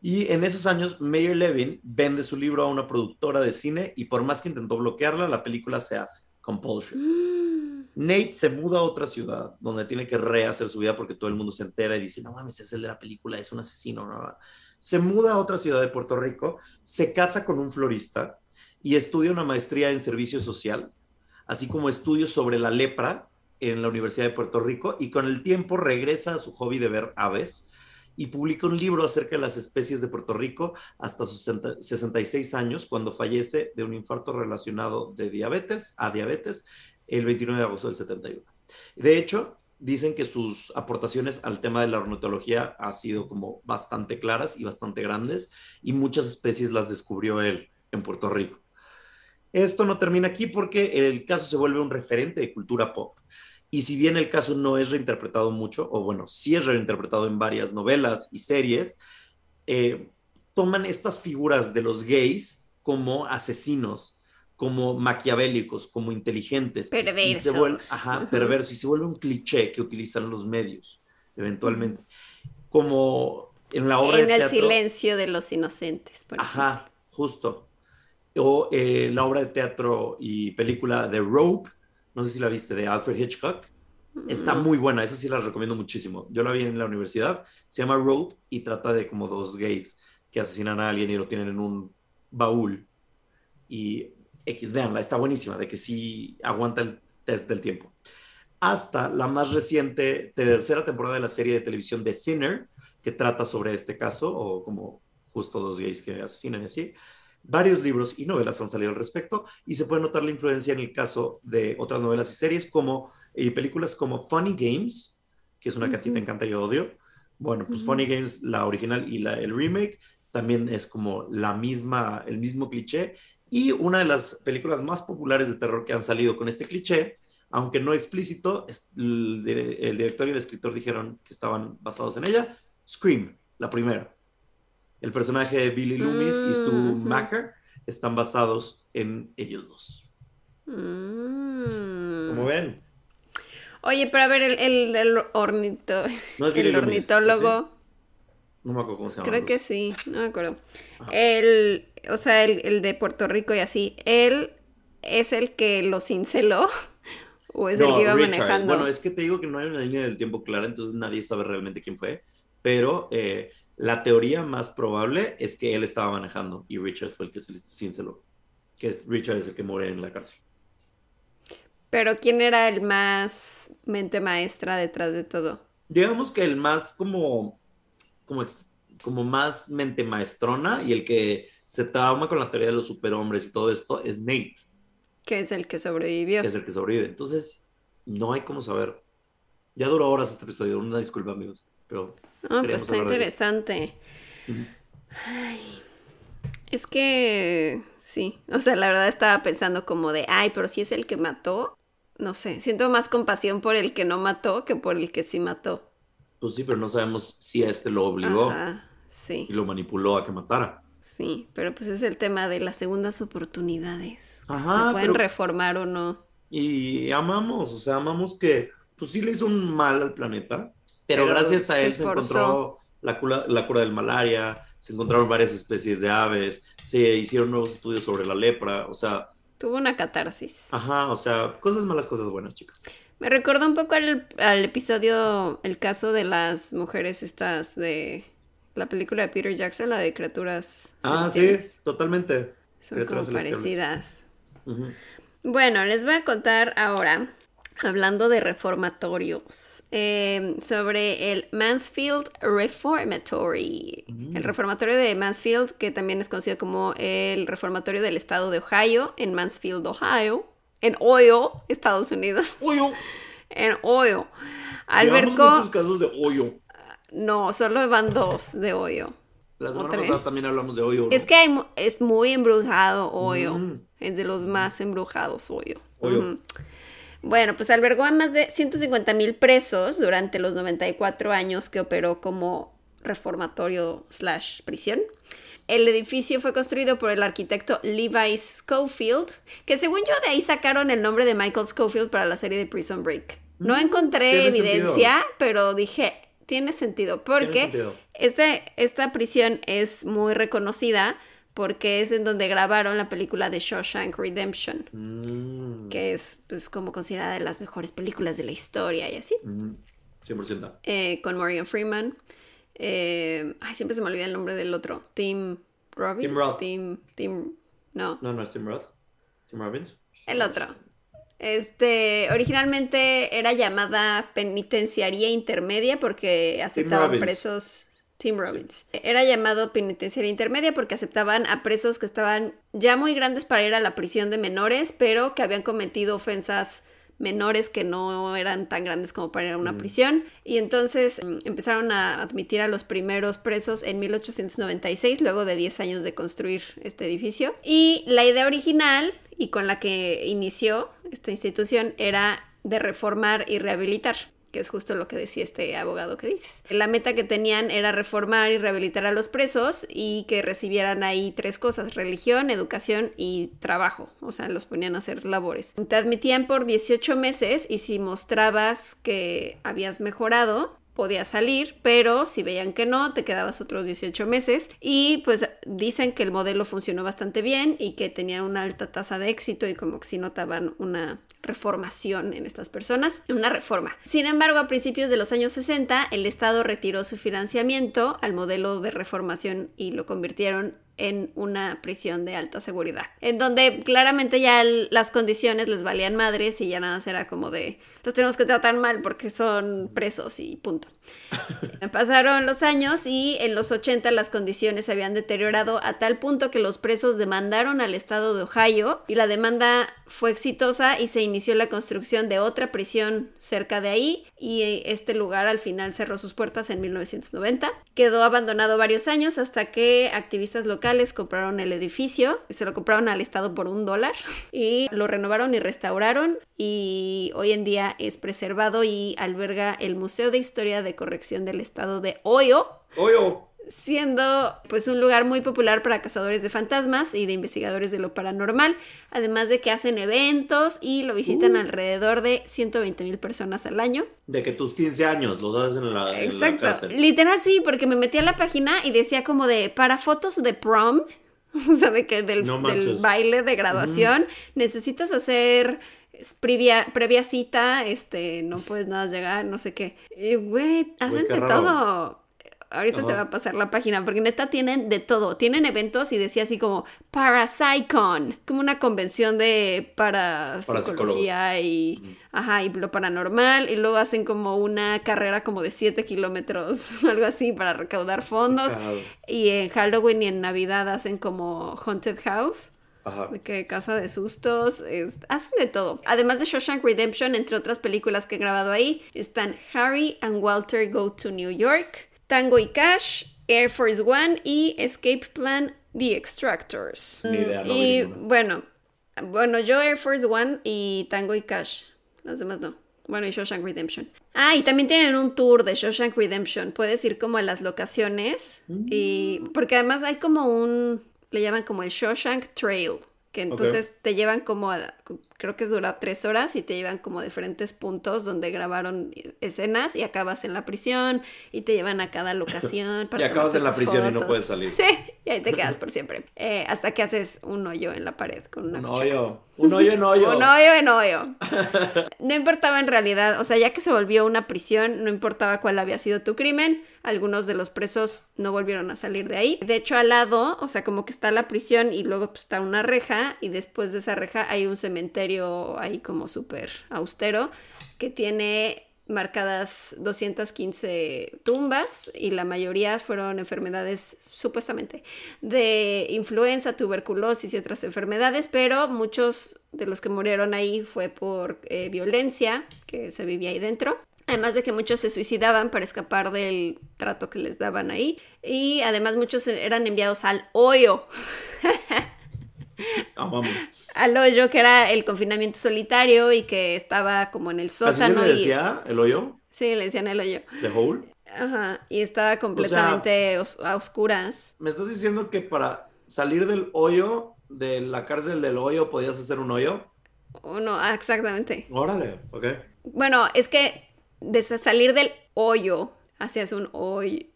Y en esos años, Mayer Levin vende su libro a una productora de cine y por más que intentó bloquearla, la película se hace, Compulsion. Mm. Nate se muda a otra ciudad donde tiene que rehacer su vida porque todo el mundo se entera y dice, no mames, es el de la película, es un asesino. No. Se muda a otra ciudad de Puerto Rico, se casa con un florista y estudia una maestría en servicio social así como estudios sobre la lepra en la Universidad de Puerto Rico y con el tiempo regresa a su hobby de ver aves y publica un libro acerca de las especies de Puerto Rico hasta sus 66 años cuando fallece de un infarto relacionado de diabetes a diabetes el 29 de agosto del 71. De hecho, dicen que sus aportaciones al tema de la ornitología han sido como bastante claras y bastante grandes y muchas especies las descubrió él en Puerto Rico. Esto no termina aquí porque el caso se vuelve un referente de cultura pop. Y si bien el caso no es reinterpretado mucho, o bueno, sí es reinterpretado en varias novelas y series, eh, toman estas figuras de los gays como asesinos, como maquiavélicos, como inteligentes. Perversos. ajá, perverso. Y se vuelve un cliché que utilizan los medios, eventualmente. Como en la obra en el silencio de los inocentes. Por ajá, justo o eh, la obra de teatro y película The Rope, no sé si la viste, de Alfred Hitchcock. Está muy buena, esa sí la recomiendo muchísimo. Yo la vi en la universidad, se llama Rope y trata de como dos gays que asesinan a alguien y lo tienen en un baúl. Y X, veanla, está buenísima, de que sí aguanta el test del tiempo. Hasta la más reciente tercera temporada de la serie de televisión The Sinner, que trata sobre este caso, o como justo dos gays que asesinan y así. Varios libros y novelas han salido al respecto y se puede notar la influencia en el caso de otras novelas y series como y películas como Funny Games, que es una que a ti te encanta y odio. Bueno, pues Funny Games, la original y la, el remake, también es como la misma, el mismo cliché. Y una de las películas más populares de terror que han salido con este cliché, aunque no explícito, el, el director y el escritor dijeron que estaban basados en ella, Scream, la primera el personaje de Billy Loomis y Stu Macher están basados en ellos dos. Mm. Como ven. Oye, pero a ver, el, el, ornito, el ornitólogo. No me acuerdo cómo se llama. Creo que sí, no me acuerdo. El, o sea, el, el, de Puerto Rico y así, él es el que lo cinceló o es el que iba manejando. Bueno, es que te digo que no hay una línea del tiempo clara, entonces nadie sabe realmente quién fue, pero eh, la teoría más probable es que él estaba manejando y Richard fue el que se cinceló. Que Richard es el que muere en la cárcel. Pero ¿quién era el más mente maestra detrás de todo? Digamos que el más como, como, como más mente maestrona y el que se trauma con la teoría de los superhombres y todo esto es Nate. Que es el que sobrevivió. Que es el que sobrevive. Entonces, no hay cómo saber. Ya duró horas este episodio. Una disculpa, amigos. Pero Ah, pues está interesante. es que sí, o sea, la verdad estaba pensando como de, ay, pero si es el que mató, no sé, siento más compasión por el que no mató que por el que sí mató. Pues sí, pero no sabemos si este lo obligó Ajá, sí, y lo manipuló a que matara. sí, pero pues es el tema de las segundas oportunidades. Ajá, Se pueden pero- reformar o no. Y amamos, o sea, amamos que, pues sí le hizo un mal al planeta, pero, Pero gracias a él se encontró la cura, la cura del malaria, se encontraron varias especies de aves, se hicieron nuevos estudios sobre la lepra, o sea, Tuvo una catarsis. ajá, o sea, cosas malas, cosas buenas, chicas. Me recordó un poco al, al episodio, el caso de las mujeres estas de la película de Peter Jackson, la de criaturas. Ah, sí, totalmente. Son criaturas como parecidas. Bueno, les voy a contar ahora, hablando de reformatorios, eh, sobre el Mansfield Reformatory. Mm. El reformatorio de Mansfield, que también es conocido como el reformatorio del estado de Ohio, en Mansfield, Ohio, en Ohio, Estados Unidos, Hoyo. en Ohio. Albercó, muchos casos de hoyo. no, solo van dos de Ohio. La ¿O semana pasada también hablamos de hoyo. ¿no? Es que hay es muy embrujado Ohio. Mm. Es de los más embrujados Ohio. Ohio. Bueno, pues albergó a más de 150 mil presos durante los 94 años que operó como reformatorio slash prisión. El edificio fue construido por el arquitecto Levi Schofield, que según yo de ahí sacaron el nombre de Michael Schofield para la serie de Prison Break. No Mm, encontré evidencia, pero dije, tiene sentido, Tiene porque sentido. este, esta prisión es muy reconocida porque es en donde grabaron la película de Shawshank Redemption, Mm. que es pues como considerada de las mejores películas de la historia y así, Ujú. 100%. eh, con Morgan Freeman. Eh, ay, siempre se me olvida el nombre del otro. Tim Robbins. Tim Roth. Tim, Tim- no, No, no es Tim Roth. Tim Robbins. el otro. Este, originalmente era llamada penitenciaría intermedia porque aceptaban presos. Tim Robbins. Era llamado penitenciaría intermedia porque aceptaban a presos que estaban ya muy grandes para ir a la prisión de menores, pero que habían cometido ofensas menores que no eran tan grandes como para ir a una Mm. prisión. Y entonces mm, empezaron a admitir a los primeros presos en 1896, luego de 10 años de construir este edificio. Y la idea original y con la que inició esta institución era de reformar y rehabilitar que es justo lo que decía este abogado que dices. La meta que tenían era reformar y rehabilitar a los presos y que recibieran ahí tres cosas, religión, educación y trabajo, o sea, los ponían a hacer labores. Te admitían por 18 meses y si mostrabas que habías mejorado, podías salir, pero si veían que no, te quedabas otros 18 meses y pues dicen que el modelo funcionó bastante bien y que tenían una alta tasa de éxito y como que sí notaban una reformación en estas personas, una reforma. Sin embargo, a principios de los años 60, el Estado retiró su financiamiento al modelo de reformación y lo convirtieron en una prisión de alta seguridad, en donde claramente ya las condiciones les valían madres y ya nada más era como de los tenemos que tratar mal porque son presos y punto. Pasaron los años y en los 80 las condiciones se habían deteriorado a tal punto que los presos demandaron al estado de Ohio y la demanda fue exitosa y se inició la construcción de otra prisión cerca de ahí y este lugar al final cerró sus puertas en 1990. Quedó abandonado varios años hasta que activistas locales compraron el edificio, se lo compraron al estado por un dólar y lo renovaron y restauraron y hoy en día es preservado y alberga el Museo de Historia de Corrección del Estado de Ohio. Siendo pues un lugar muy popular para cazadores de fantasmas y de investigadores de lo paranormal, además de que hacen eventos y lo visitan Uh. alrededor de 120 mil personas al año. De que tus 15 años los haces en la, en la Exacto, cárcel. literal sí, porque me metí a la página y decía como de para fotos de prom, o sea, de que del, No del manches. baile de graduación, necesitas hacer previa, previa cita, este, no puedes nada llegar, no sé qué. Y, güey, hacen de todo. Ahorita te va a pasar la página, porque neta tienen de todo. Tienen eventos y decía así como Parapsychon, como una convención de parapsicología y, ajá, y lo paranormal. Y luego hacen como una carrera como de 7 kilómetros, algo así, para recaudar fondos. Y en Halloween y en Navidad hacen como Haunted House. Ajá. Que casa de sustos, es- hacen de todo. Además de Shawshank Redemption, entre otras películas que he grabado ahí, están Harry and Walter Go to New York, Tango y Cash, Air Force One y Escape Plan The Extractors. Ni idea, no y bueno, bueno, yo Air Force One y Tango y Cash. Las demás no. Bueno, y Shawshank Redemption. Ah, y también tienen un tour de Shawshank Redemption. Puedes ir como a las locaciones y porque además hay como un le llaman como el Shawshank Trail, que entonces te llevan como a, creo que dura tres horas y te llevan como diferentes puntos donde grabaron escenas y acabas en la prisión y te llevan a cada locación. y acabas en la prisión y no puedes salir. Sí, y ahí te quedas por siempre. Eh, hasta que haces un hoyo en la pared con una Un cuchara. hoyo. Un hoyo en hoyo. Un hoyo en hoyo. No importaba en realidad, o sea, ya que se volvió una prisión, no importaba cuál había sido tu crimen, algunos de los presos no volvieron a salir de ahí. De hecho, al lado, o sea, como que está la prisión y luego pues, está una reja y después de esa reja hay un cementerio ahí como súper austero que tiene marcadas 215 tumbas y la mayoría fueron enfermedades supuestamente de influenza, tuberculosis y otras enfermedades, pero muchos de los que murieron ahí fue por eh, violencia que se vivía ahí dentro. Además de que muchos se suicidaban para escapar del trato que les daban ahí. Y además muchos eran enviados al hoyo. Ah, vamos. al hoyo, que era el confinamiento solitario y que estaba como en el ¿Así se sótano. le y- decía el hoyo? Sí, le decían el hoyo. ¿The hole? Ajá, y estaba completamente a oscuras. ¿Me estás diciendo que para salir del hoyo, de la cárcel del hoyo, podías hacer un hoyo? Uno, ah, exactamente. Órale, ok. Bueno, es que de sa- salir del hoyo, hacías un hoyo.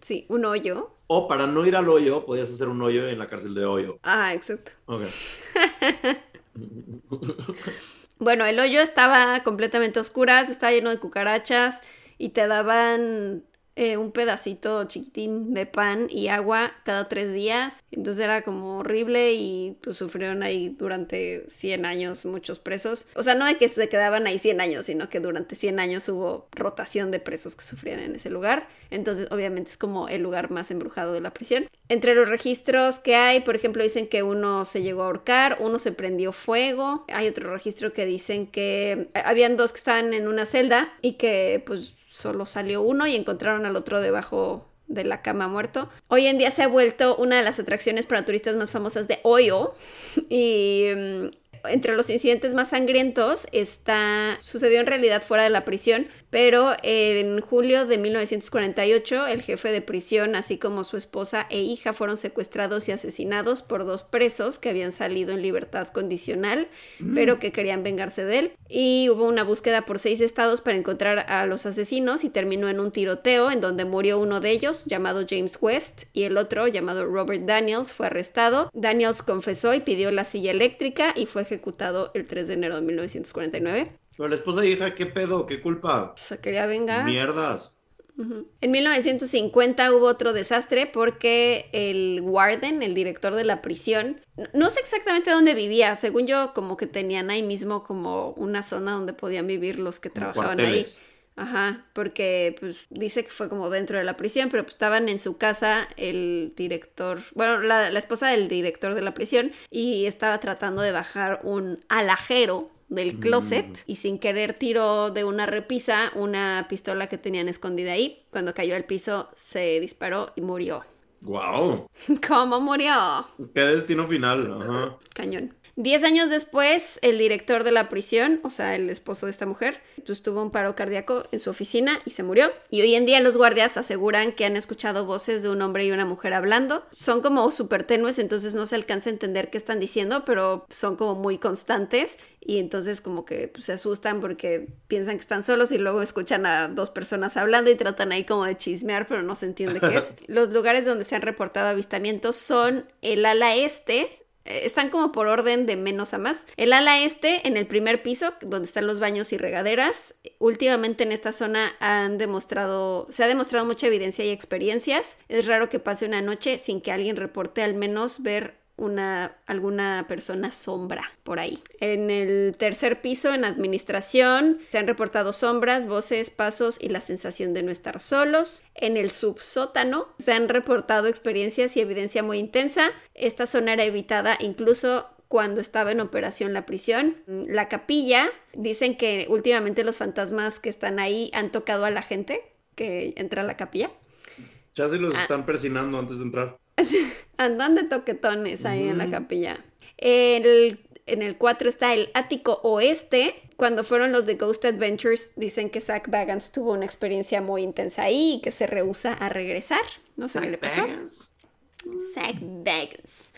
Sí, un hoyo. O para no ir al hoyo, podías hacer un hoyo en la cárcel de hoyo. Ah, exacto. Ok. Bueno, el hoyo estaba completamente a oscuras, estaba lleno de cucarachas y te daban eh, un pedacito chiquitín de pan y agua cada tres días. Entonces era como horrible y pues sufrieron ahí durante 100 años muchos presos. O sea, no de que se quedaban ahí 100 años, sino que durante 100 años hubo rotación de presos que sufrían en ese lugar. Entonces, obviamente es como el lugar más embrujado de la prisión. Entre los registros que hay, por ejemplo, dicen que uno se llegó a ahorcar, uno se prendió fuego. Hay otro registro que dicen que eh, habían dos que estaban en una celda y que pues solo salió uno y encontraron al otro debajo de la cama muerto. Hoy en día se ha vuelto una de las atracciones para turistas más famosas de Hoyo y mm, entre los incidentes más sangrientos está sucedió en realidad fuera de la prisión, pero en julio de 1948 el jefe de prisión, así como su esposa e hija fueron secuestrados y asesinados por dos presos que habían salido en libertad condicional, pero que querían vengarse de él. Y hubo una búsqueda por seis estados para encontrar a los asesinos y terminó en un tiroteo en donde murió uno de ellos, llamado James West, y el otro, llamado Robert Daniels, fue arrestado. Daniels confesó y pidió la silla eléctrica y fue ejecutado el 3 de enero de 1949. Pero la esposa y hija, ¿qué pedo? ¿Qué culpa? Se quería vengar. Mierdas. En 1950 hubo otro desastre porque el warden, el director de la prisión, no- sé exactamente dónde vivía, según yo como que tenían ahí mismo como una zona donde podían vivir los que Como trabajaban ahí. Ajá, porque pues dice que fue como dentro de la prisión, pero pues estaban en su casa el director, bueno, la, la esposa del director de la prisión y estaba tratando de bajar un alajero del closet y sin querer tiró de una repisa una pistola que tenían escondida ahí. Cuando cayó al piso se disparó y murió. Wow. ¿Cómo murió? Qué destino final. Ajá. Cañón. Diez años después, el director de la prisión, o sea, el esposo de esta mujer, pues tuvo un paro cardíaco en su oficina y se murió. Y hoy en día los guardias aseguran que han escuchado voces de un hombre y una mujer hablando. Son como súper tenues, entonces no se alcanza a entender qué están diciendo, pero son como muy constantes. Y entonces como que pues, se asustan porque piensan que están solos y luego escuchan a dos personas hablando y tratan ahí como de chismear, pero no se entiende qué es. Los lugares donde se han reportado avistamientos son el ala este, están como por orden de menos a más. El ala este, en el primer piso, donde están los baños y regaderas, últimamente en esta zona han demostrado, se ha demostrado mucha evidencia y experiencias. Es raro que pase una noche sin que alguien reporte al menos ver una alguna persona sombra por ahí. En el tercer piso, en administración, se han reportado sombras, voces, pasos y la sensación de no estar solos. En el subsótano se han reportado experiencias y evidencia muy intensa. Esta zona era evitada incluso cuando estaba en operación la prisión. La capilla, dicen que últimamente los fantasmas que están ahí han tocado a la gente que entra a la capilla. Ya se los Ah. están persinando antes de entrar. Andan de toquetones ahí en la capilla. El- en el 4 está el ático oeste, cuando fueron los de Ghost Adventures, dicen que Zach Bagans tuvo una experiencia muy intensa ahí y que se rehúsa a regresar. No sé qué le pasó. Bagans. Zach Bagans.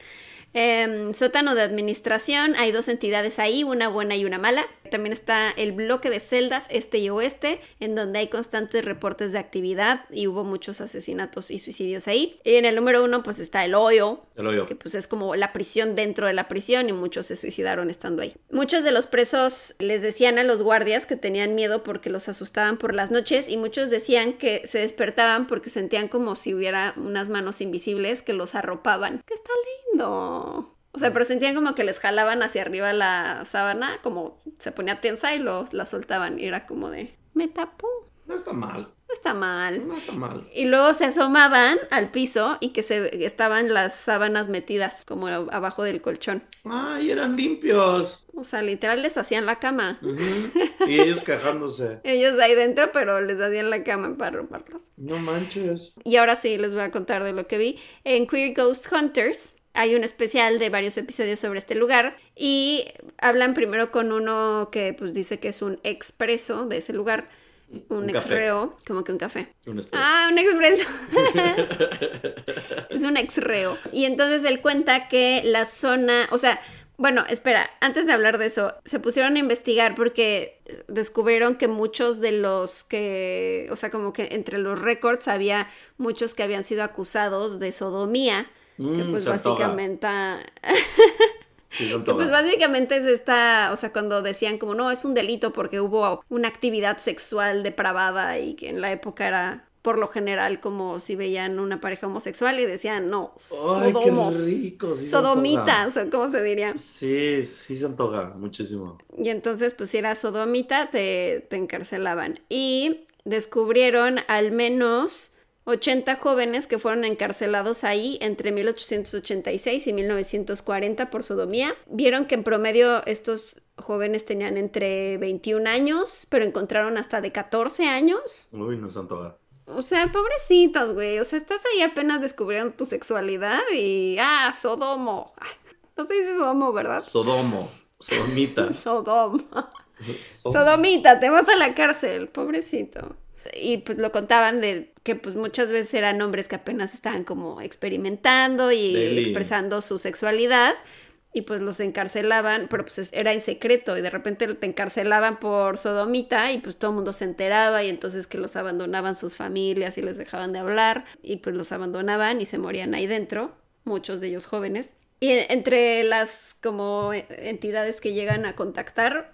Em, sótano de administración, hay dos entidades ahí, una buena y una mala. También está el bloque de celdas este y oeste, en donde hay constantes reportes de actividad y hubo muchos asesinatos y suicidios ahí. Y en el número uno pues está el hoyo, El hoyo. que pues es como la prisión dentro de la prisión y muchos se suicidaron estando ahí. Muchos de los presos les decían a los guardias que tenían miedo porque los asustaban por las noches y muchos decían que se despertaban porque sentían como si hubiera unas manos invisibles que los arropaban. Que está lindo. O sea, pero sentían como que les jalaban hacia arriba la sábana, como se ponía tensa y los la soltaban y era como de, me tapo. No está mal. No está mal. No está mal. Y luego se asomaban al piso y que se estaban las sábanas metidas como abajo del colchón. Ay, eran limpios. O sea, literal les hacían la cama. Y ellos quejándose. Ellos ahí dentro, pero les hacían la cama para robarlos. No manches. Y ahora sí les voy a contar de lo que vi. En Queer Ghost Hunters hay un especial de varios episodios sobre este lugar y hablan primero con uno que pues dice que es un expreso de ese lugar, un, Un como que un café. Un. Ah, un expreso. es un exreo. Y entonces él cuenta que la zona, o sea, bueno, espera, antes de hablar de eso, se pusieron a investigar porque descubrieron que muchos de los que, o sea, como que entre los récords había muchos que habían sido acusados de sodomía, que Mm, pues se antoja. básicamente... Sí, se Que pues básicamente es esta, o sea, cuando decían como no, es un delito porque hubo una actividad sexual depravada y que en la época era por lo general como si veían una pareja homosexual y decían no, Ay, qué sodomos, rico. sí sodomitas, o cómo se diría. Sí, sí se antoja muchísimo. Y entonces pues si eras sodomita te, te encarcelaban. Y descubrieron al menos 80 jóvenes que fueron encarcelados ahí entre 1886 y 1940 por sodomía. Vieron que en promedio estos jóvenes tenían entre 21 años, pero encontraron hasta de 14 años. Uy, no se antoja. O sea, pobrecitos, güey. O sea, estás ahí apenas descubriendo tu sexualidad y... Ah, Sodomo. Ay, No se dice Sodomo, ¿verdad? Sodomo. Sodomita. Sodomo. Sodom- Sodomita, te vas a la cárcel, pobrecito. Y pues lo contaban de que pues muchas veces eran hombres que apenas estaban como experimentando y Deli. expresando su sexualidad y pues los encarcelaban, pero pues es- era en secreto y de repente te encarcelaban por sodomita y pues todo el mundo se enteraba y entonces que los abandonaban sus familias y les dejaban de hablar y pues los abandonaban y se morían ahí dentro, muchos de ellos jóvenes. Y en- entre las como eh, entidades que llegan a contactar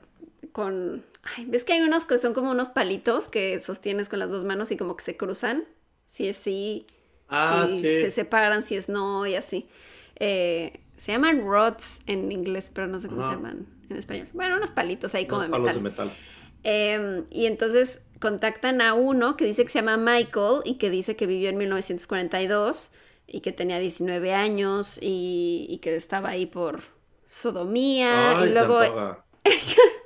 con... Ay, ¿ves que hay unos que son como unos palitos que sostienes con las dos manos y como que se cruzan? Si es sí, Ah, y sí. se separan, si es no, y así. Eh, se llaman rods en inglés, pero no sé cómo se llaman en español. Bueno, unos palitos ahí como Unos de palos metal. de metal. Eh, y entonces contactan a uno que dice que se llama Michael y que dice que vivió en 1942 y que tenía 19 años y, y que estaba ahí por sodomía. Ay, y luego.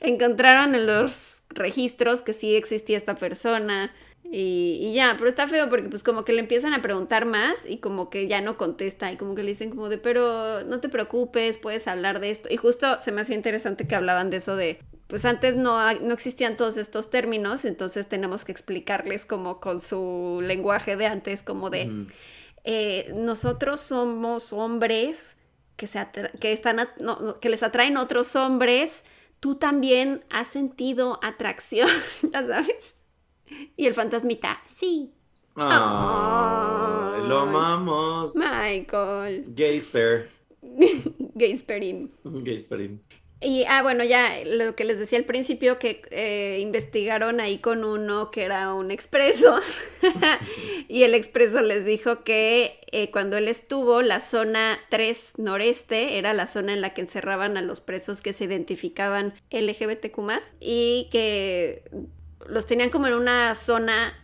encontraron en los registros que sí existía esta persona. Y, y ya, pero está feo porque pues como que le empiezan a preguntar más y como que ya no contesta y como que le dicen como de, pero no te preocupes, puedes hablar de esto. Y justo se me hacía interesante que hablaban de eso de, pues antes no, no existían todos estos términos, entonces tenemos que explicarles como con su lenguaje de antes, como de, eh, nosotros somos hombres que, se que, están at- no, no, que les atraen otros hombres, tú también has sentido atracción, ya sabes. Y el fantasmita, sí, lo amamos. Michael, Gaysper. Gaysperin. Gaysperin. Y, ah, bueno, ya lo que les decía al principio, que eh, investigaron ahí con uno que era un expreso. y el expreso les dijo que eh, cuando él estuvo, la zona 3 noreste era la zona en la que encerraban a los presos que se identificaban LGBTQ y que los tenían como en una zona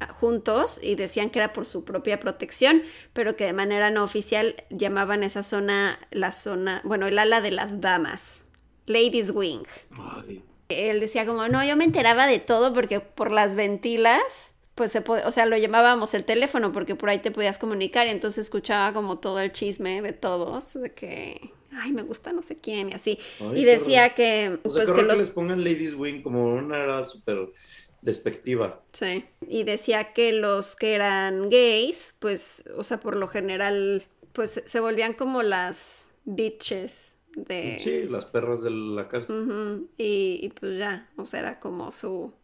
ah, juntos y decían que era por su propia protección, pero que de manera no oficial llamaban esa zona la zona, bueno, el ala de las damas, Ladies Wing. Ay. Él decía como, no, yo me enteraba de todo porque por las ventilas, pues se puede, o sea, lo llamábamos el teléfono porque por ahí te podías comunicar y entonces escuchaba como todo el chisme de todos, de que, ay, me gusta no sé quién y así. Ay, y decía que, O sea, pues que los que les pongan Ladies Wing como una era súper despectiva. Sí, y decía que los que eran gays, pues, o sea, por lo general, pues se volvían como las bitches de... Sí, las perras de la cárcel. Ujú, y, y pues ya, o sea, era como su,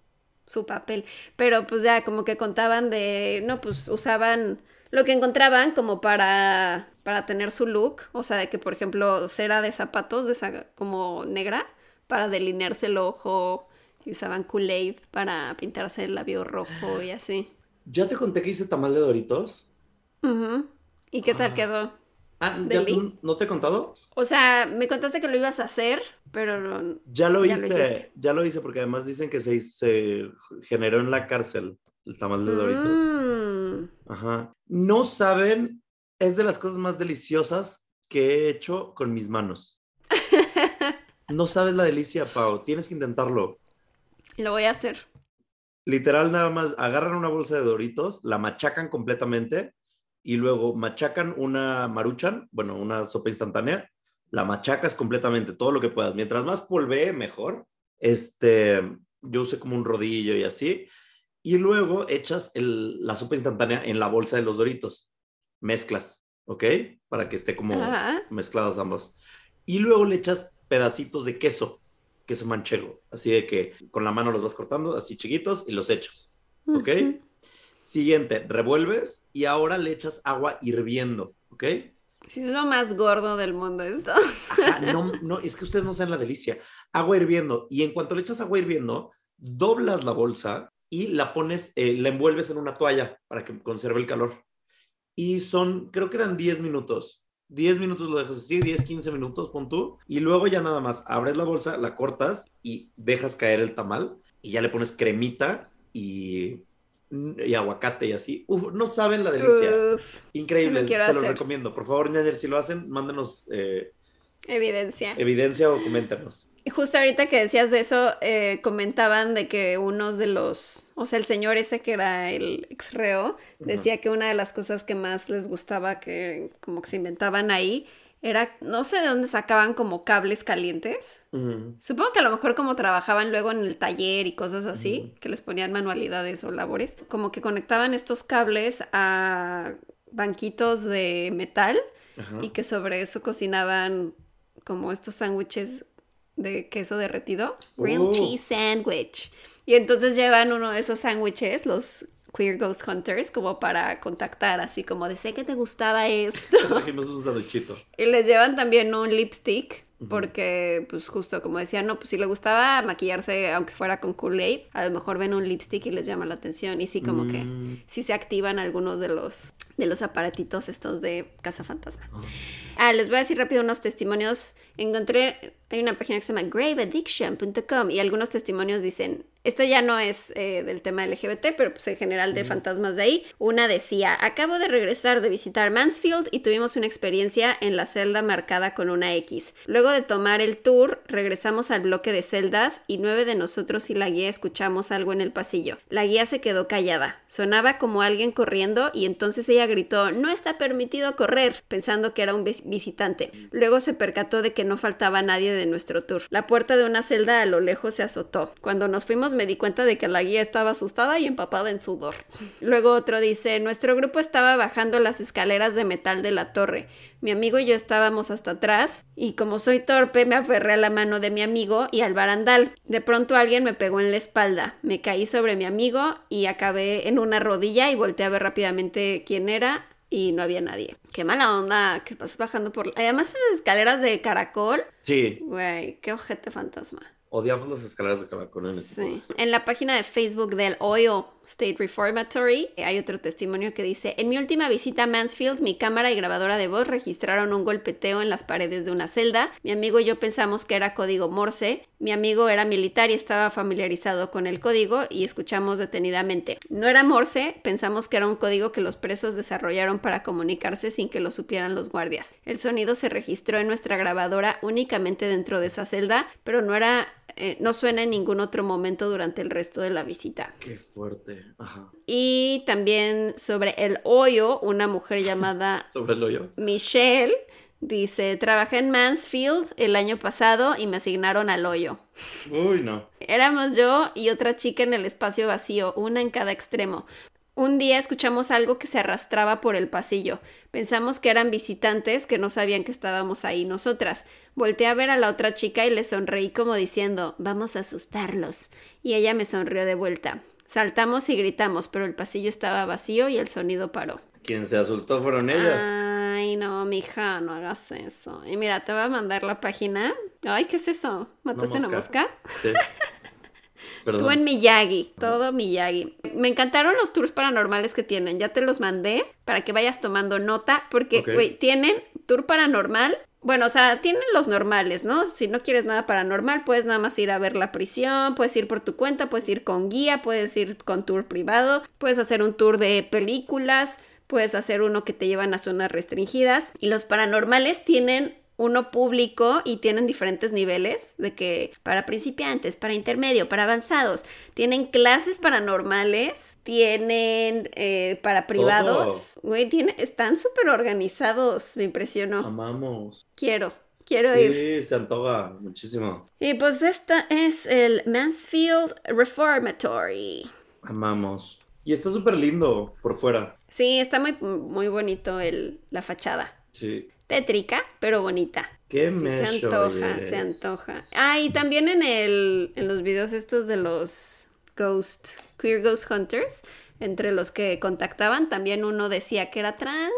su papel. Pero pues ya, como que contaban de, no, pues usaban lo que encontraban como para, para tener su look, o sea, de que, por ejemplo, cera de zapatos, de esa, como negra, para delinearse el ojo, y usaban Kool-Aid para pintarse el labio rojo y así. ¿Ya te conté que hice tamal de Doritos? Ujú. ¿Y qué tal Ah. quedó? Ah, ¿De ¿ya- Lee? ¿no te he contado? O sea, me contaste que lo ibas a hacer, pero no- Ya lo Ya hice, ya lo hice porque además dicen que se, se generó en la cárcel el tamal de Doritos. Mm. Ajá. No saben, es de las cosas más deliciosas que he hecho con mis manos. No sabes la delicia, Pau. Tienes que intentarlo. Lo voy a hacer. Literal, nada más agarran una bolsa de Doritos, la machacan completamente y luego machacan una maruchan, bueno, una sopa instantánea, la machacas completamente, todo lo que puedas. Mientras más polvee, mejor. Este, yo usé como un rodillo y así. Y luego echas el- la sopa instantánea en la bolsa de los Doritos. Mezclas, ¿ok? Para que esté como Ajá. mezcladas ambas. Y luego le echas pedacitos de queso, queso manchego, así de que con la mano los vas cortando, así chiquitos, y los echas. ¿Ok? Siguiente, revuelves y ahora le echas agua hirviendo, ¿ok? Sí, es lo más gordo del mundo esto. Ajá, no, no, es que ustedes no saben la delicia. Agua hirviendo. Y en cuanto le echas agua hirviendo, doblas la bolsa y la pones, eh, la envuelves en una toalla para que conserve el calor. Y son, creo que eran 10 minutos. 10 minutos lo dejas así, 10, 15 minutos, pon tú. Y luego ya nada más abres la bolsa, la cortas y dejas caer el tamal. Y ya le pones cremita y, y aguacate y así. Uf, no saben la delicia. Uf, Increíble, se los recomiendo. Por favor, ñañer, si lo hacen, mándenos eh, evidencia. evidencia o coméntenos. Y Justo ahorita que decías de eso, eh, comentaban de que unos de los, o sea, el señor ese que era el ex reo, decía que una de las cosas que más les gustaba que como que se inventaban ahí era, no sé de dónde sacaban como cables calientes. Supongo que a lo mejor como trabajaban luego en el taller y cosas así, que les ponían manualidades o labores, como que conectaban estos cables a banquitos de metal y que sobre eso cocinaban como estos sándwiches de queso derretido. Grilled Oh. cheese sandwich. Y entonces llevan uno de esos sándwiches, los Queer Ghost Hunters, como para contactar, así como de sé que te gustaba esto. Trajimos un. Y les llevan también un lipstick, porque, pues, justo como decían, no, pues si le gustaba maquillarse, aunque fuera con Kool-Aid, a lo mejor ven un lipstick y les llama la atención. Y sí, como que Mm. sí se activan algunos de los, de los aparatitos estos de Casa Fantasma. Ah, les voy a decir rápido unos testimonios. Encontré, hay una página que se llama graveaddiction.com y algunos testimonios dicen, este ya no es eh, del tema LGBT, pero pues en general de fantasmas de ahí. Una decía, acabo de regresar de visitar Mansfield y tuvimos una experiencia en la celda marcada con una X. Luego de tomar el tour, regresamos al bloque de celdas y nueve de nosotros y la guía escuchamos algo en el pasillo. La guía se quedó callada. Sonaba como alguien corriendo y entonces ella gritó, no está permitido correr, pensando que era un vis- visitante. Luego se percató de que no faltaba nadie de nuestro tour. La puerta de una celda a lo lejos se azotó. Cuando nos fuimos me di cuenta de que la guía estaba asustada y empapada en sudor. Luego otro dice, nuestro grupo estaba bajando las escaleras de metal de la torre. Mi amigo y yo estábamos hasta atrás y como soy torpe me aferré a la mano de mi amigo y al barandal. De pronto alguien me pegó en la espalda. Me caí sobre mi amigo y acabé en una rodilla y volteé a ver rápidamente quién era y no había nadie. Qué mala onda que vas bajando por... Además esas escaleras de caracol. Sí, Güey, qué ojete fantasma. odiamos las escaleras de caracol en este Sí. En la página de Facebook del Oil State Reformatory eh, hay otro testimonio que dice, en mi última visita a Mansfield, mi cámara y grabadora de voz registraron un golpeteo en las paredes de una celda. Mi amigo y yo pensamos que era código Morse. Mi amigo era militar y estaba familiarizado con el código y escuchamos detenidamente. No era Morse, pensamos que era un código que los presos desarrollaron para comunicarse sin que lo supieran los guardias. El sonido se registró en nuestra grabadora únicamente dentro de esa celda, pero no era eh, no suena en ningún otro momento durante el resto de la visita. Qué fuerte. Ajá. Y también sobre el hoyo, una mujer llamada Sobre el hoyo. Michelle Dice, trabajé en Mansfield el año pasado y me asignaron al hoyo. Uy, no. Éramos yo y otra chica en el espacio vacío, una en cada extremo. Un día escuchamos algo que se arrastraba por el pasillo. Pensamos que eran visitantes que no sabían que estábamos ahí nosotras. Volté a ver a la otra chica y le sonreí como diciendo, vamos a asustarlos. Y ella me sonrió de vuelta. Saltamos y gritamos, pero el pasillo estaba vacío y el sonido paró. Quien se asustó fueron ellas. Ay, no, mija, no hagas eso. Y mira, te voy a mandar la página. Ay, ¿qué es eso? ¿Mataste una mosca? Sí. Perdón. Tú en Miyagi, todo Miyagi. Me encantaron los tours paranormales que tienen. Ya te los mandé para que vayas tomando nota, porque, tienen tour paranormal. Bueno, o sea, tienen los normales, ¿no? Si no quieres nada paranormal, puedes nada más ir a ver la prisión, puedes ir por tu cuenta, puedes ir con guía, puedes ir con tour privado, puedes hacer un tour de películas, puedes hacer uno que te llevan a zonas restringidas. Y los paranormales tienen uno público y tienen diferentes niveles de que para principiantes, para intermedio, para avanzados. Tienen clases paranormales, tienen eh, para privados. Güey, están súper organizados, me impresionó. Amamos. Quiero, quiero ir. Sí, se antoja muchísimo. Y pues esta es el Mansfield Reformatory. Amamos. Y está súper lindo por fuera. Sí, está muy, muy bonito el, la fachada. Sí. Tétrica, pero bonita. Qué Sí, se antoja, se antoja. Ah, y también en el en los videos estos de los Ghost, Queer Ghost Hunters, entre los que contactaban, también uno decía que era trans,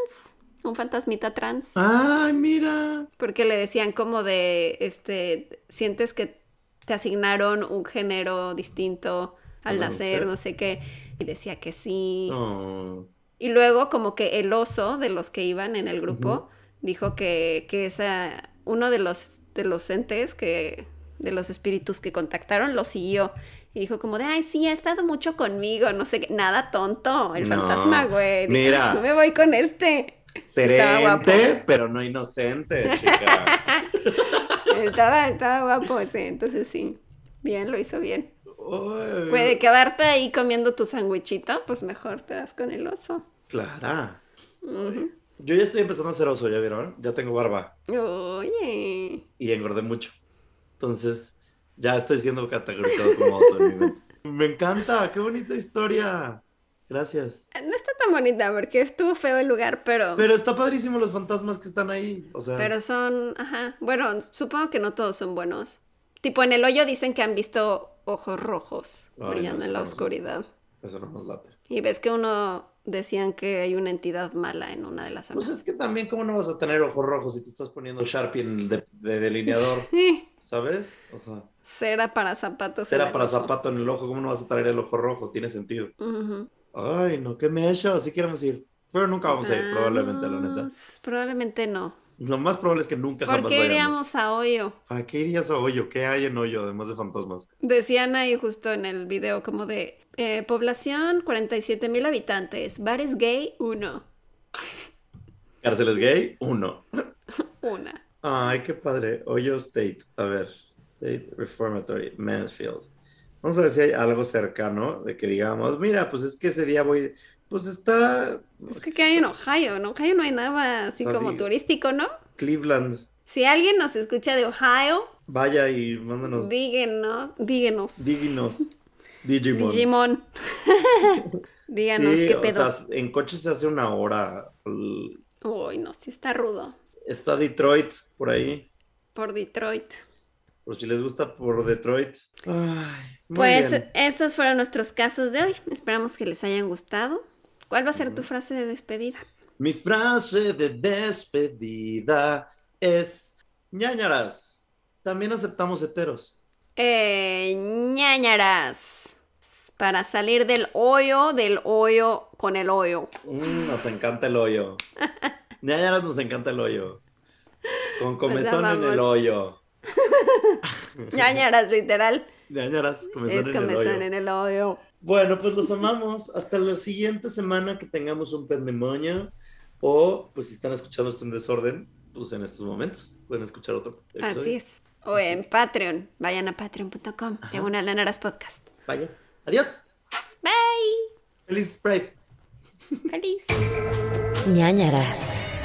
un fantasmita trans, Ay, mira. porque le decían como de, este, sientes que te asignaron un género distinto al nacer, no sé qué, y decía que sí. Oh. Y luego como que el oso de los que iban en el grupo. Dijo que, que esa, uno de los, de los entes que, de los espíritus que contactaron lo siguió. Y dijo como de, ay, sí, ha estado mucho conmigo, no sé qué. Nada tonto, el No. fantasma, güey. Dijo, Mira. yo me voy con este. Estaba guapo. Serente, pero no inocente, chica. Estaba, estaba guapo ese, entonces sí. Bien, lo hizo bien. Uy. Puede quedarte ahí comiendo tu sandwichito, pues mejor te das con el oso. Clara. Yo ya estoy empezando a ser oso, ¿ya vieron? Ya tengo barba Oye. y engordé mucho. Entonces, ya estoy siendo categorizado como oso en mi mente. Me encanta, qué bonita historia. Gracias. No está tan bonita porque estuvo feo el lugar, pero, pero, Pero está padrísimo los fantasmas que están ahí. O sea, son, ajá, bueno, supongo que no todos son buenos. Tipo en el hoyo dicen que han visto ojos rojos Ay, brillando no, en la oscuridad. eso no nos late. Y ves que uno decían que hay una entidad mala en una de las Pues zonas. es que también, ¿cómo no vas a tener ojos rojos si te estás poniendo Sharpie en el de, de delineador? Sí, ¿Sabes? O sea, cera para zapatos. cera para ojo. zapato en el ojo, ¿cómo no vas a traer el ojo rojo? Tiene sentido. Ay, no, qué me hecho, así queremos ir. Pero nunca vamos a ir, probablemente, la neta. Probablemente no. Lo más probable es que nunca ¿Por jamás qué vayamos. iríamos a hoyo? ¿Para qué irías a hoyo? ¿Qué hay en hoyo además de fantasmas? Decían ahí justo en el video como de eh, población 47 mil habitantes, bares gay, uno. ¿Cárceles gay? Uno. Una. Ay, qué padre. Hoyo State. A ver. State Reformatory, Mansfield. Vamos a ver si hay algo cercano de que digamos, mira, pues es que ese día voy. Pues está. Es que ¿qué hay en Ohio? En Ohio no hay nada así como turístico, ¿no? Cleveland. Si alguien nos escucha de Ohio, Vaya y mándanos. díganos, díganos. Díganos. Digimon. Digimon. díganos sí, qué o pedo. sea, en coche se hace una hora. Uy, no, sí está rudo. Está Detroit por ahí. Por Detroit. Por si les gusta por Detroit. Ay, muy Pues bien. estos fueron nuestros casos de hoy. Esperamos que les hayan gustado. ¿Cuál va a ser tu frase de despedida? Mi frase de despedida es ñañaras. También aceptamos heteros. Eh, ñañaras. Para salir del hoyo, del hoyo con el hoyo. Mm, nos encanta el hoyo. ñañaras nos encanta el hoyo. Con comezón en el hoyo. ñañaras, literal. ñañaras, comezón Es en el hoyo. en el hoyo. Bueno, pues los amamos. Hasta la siguiente semana que tengamos un pendemonio. O, pues si están escuchando esto en desorden, pues en estos momentos pueden escuchar otro episodio. Así es. O en Patreon. Vayan a patreon.com. Diagonal Anaras Podcast. Vaya. Adiós. Bye. Feliz Pride. Feliz. ñañaras.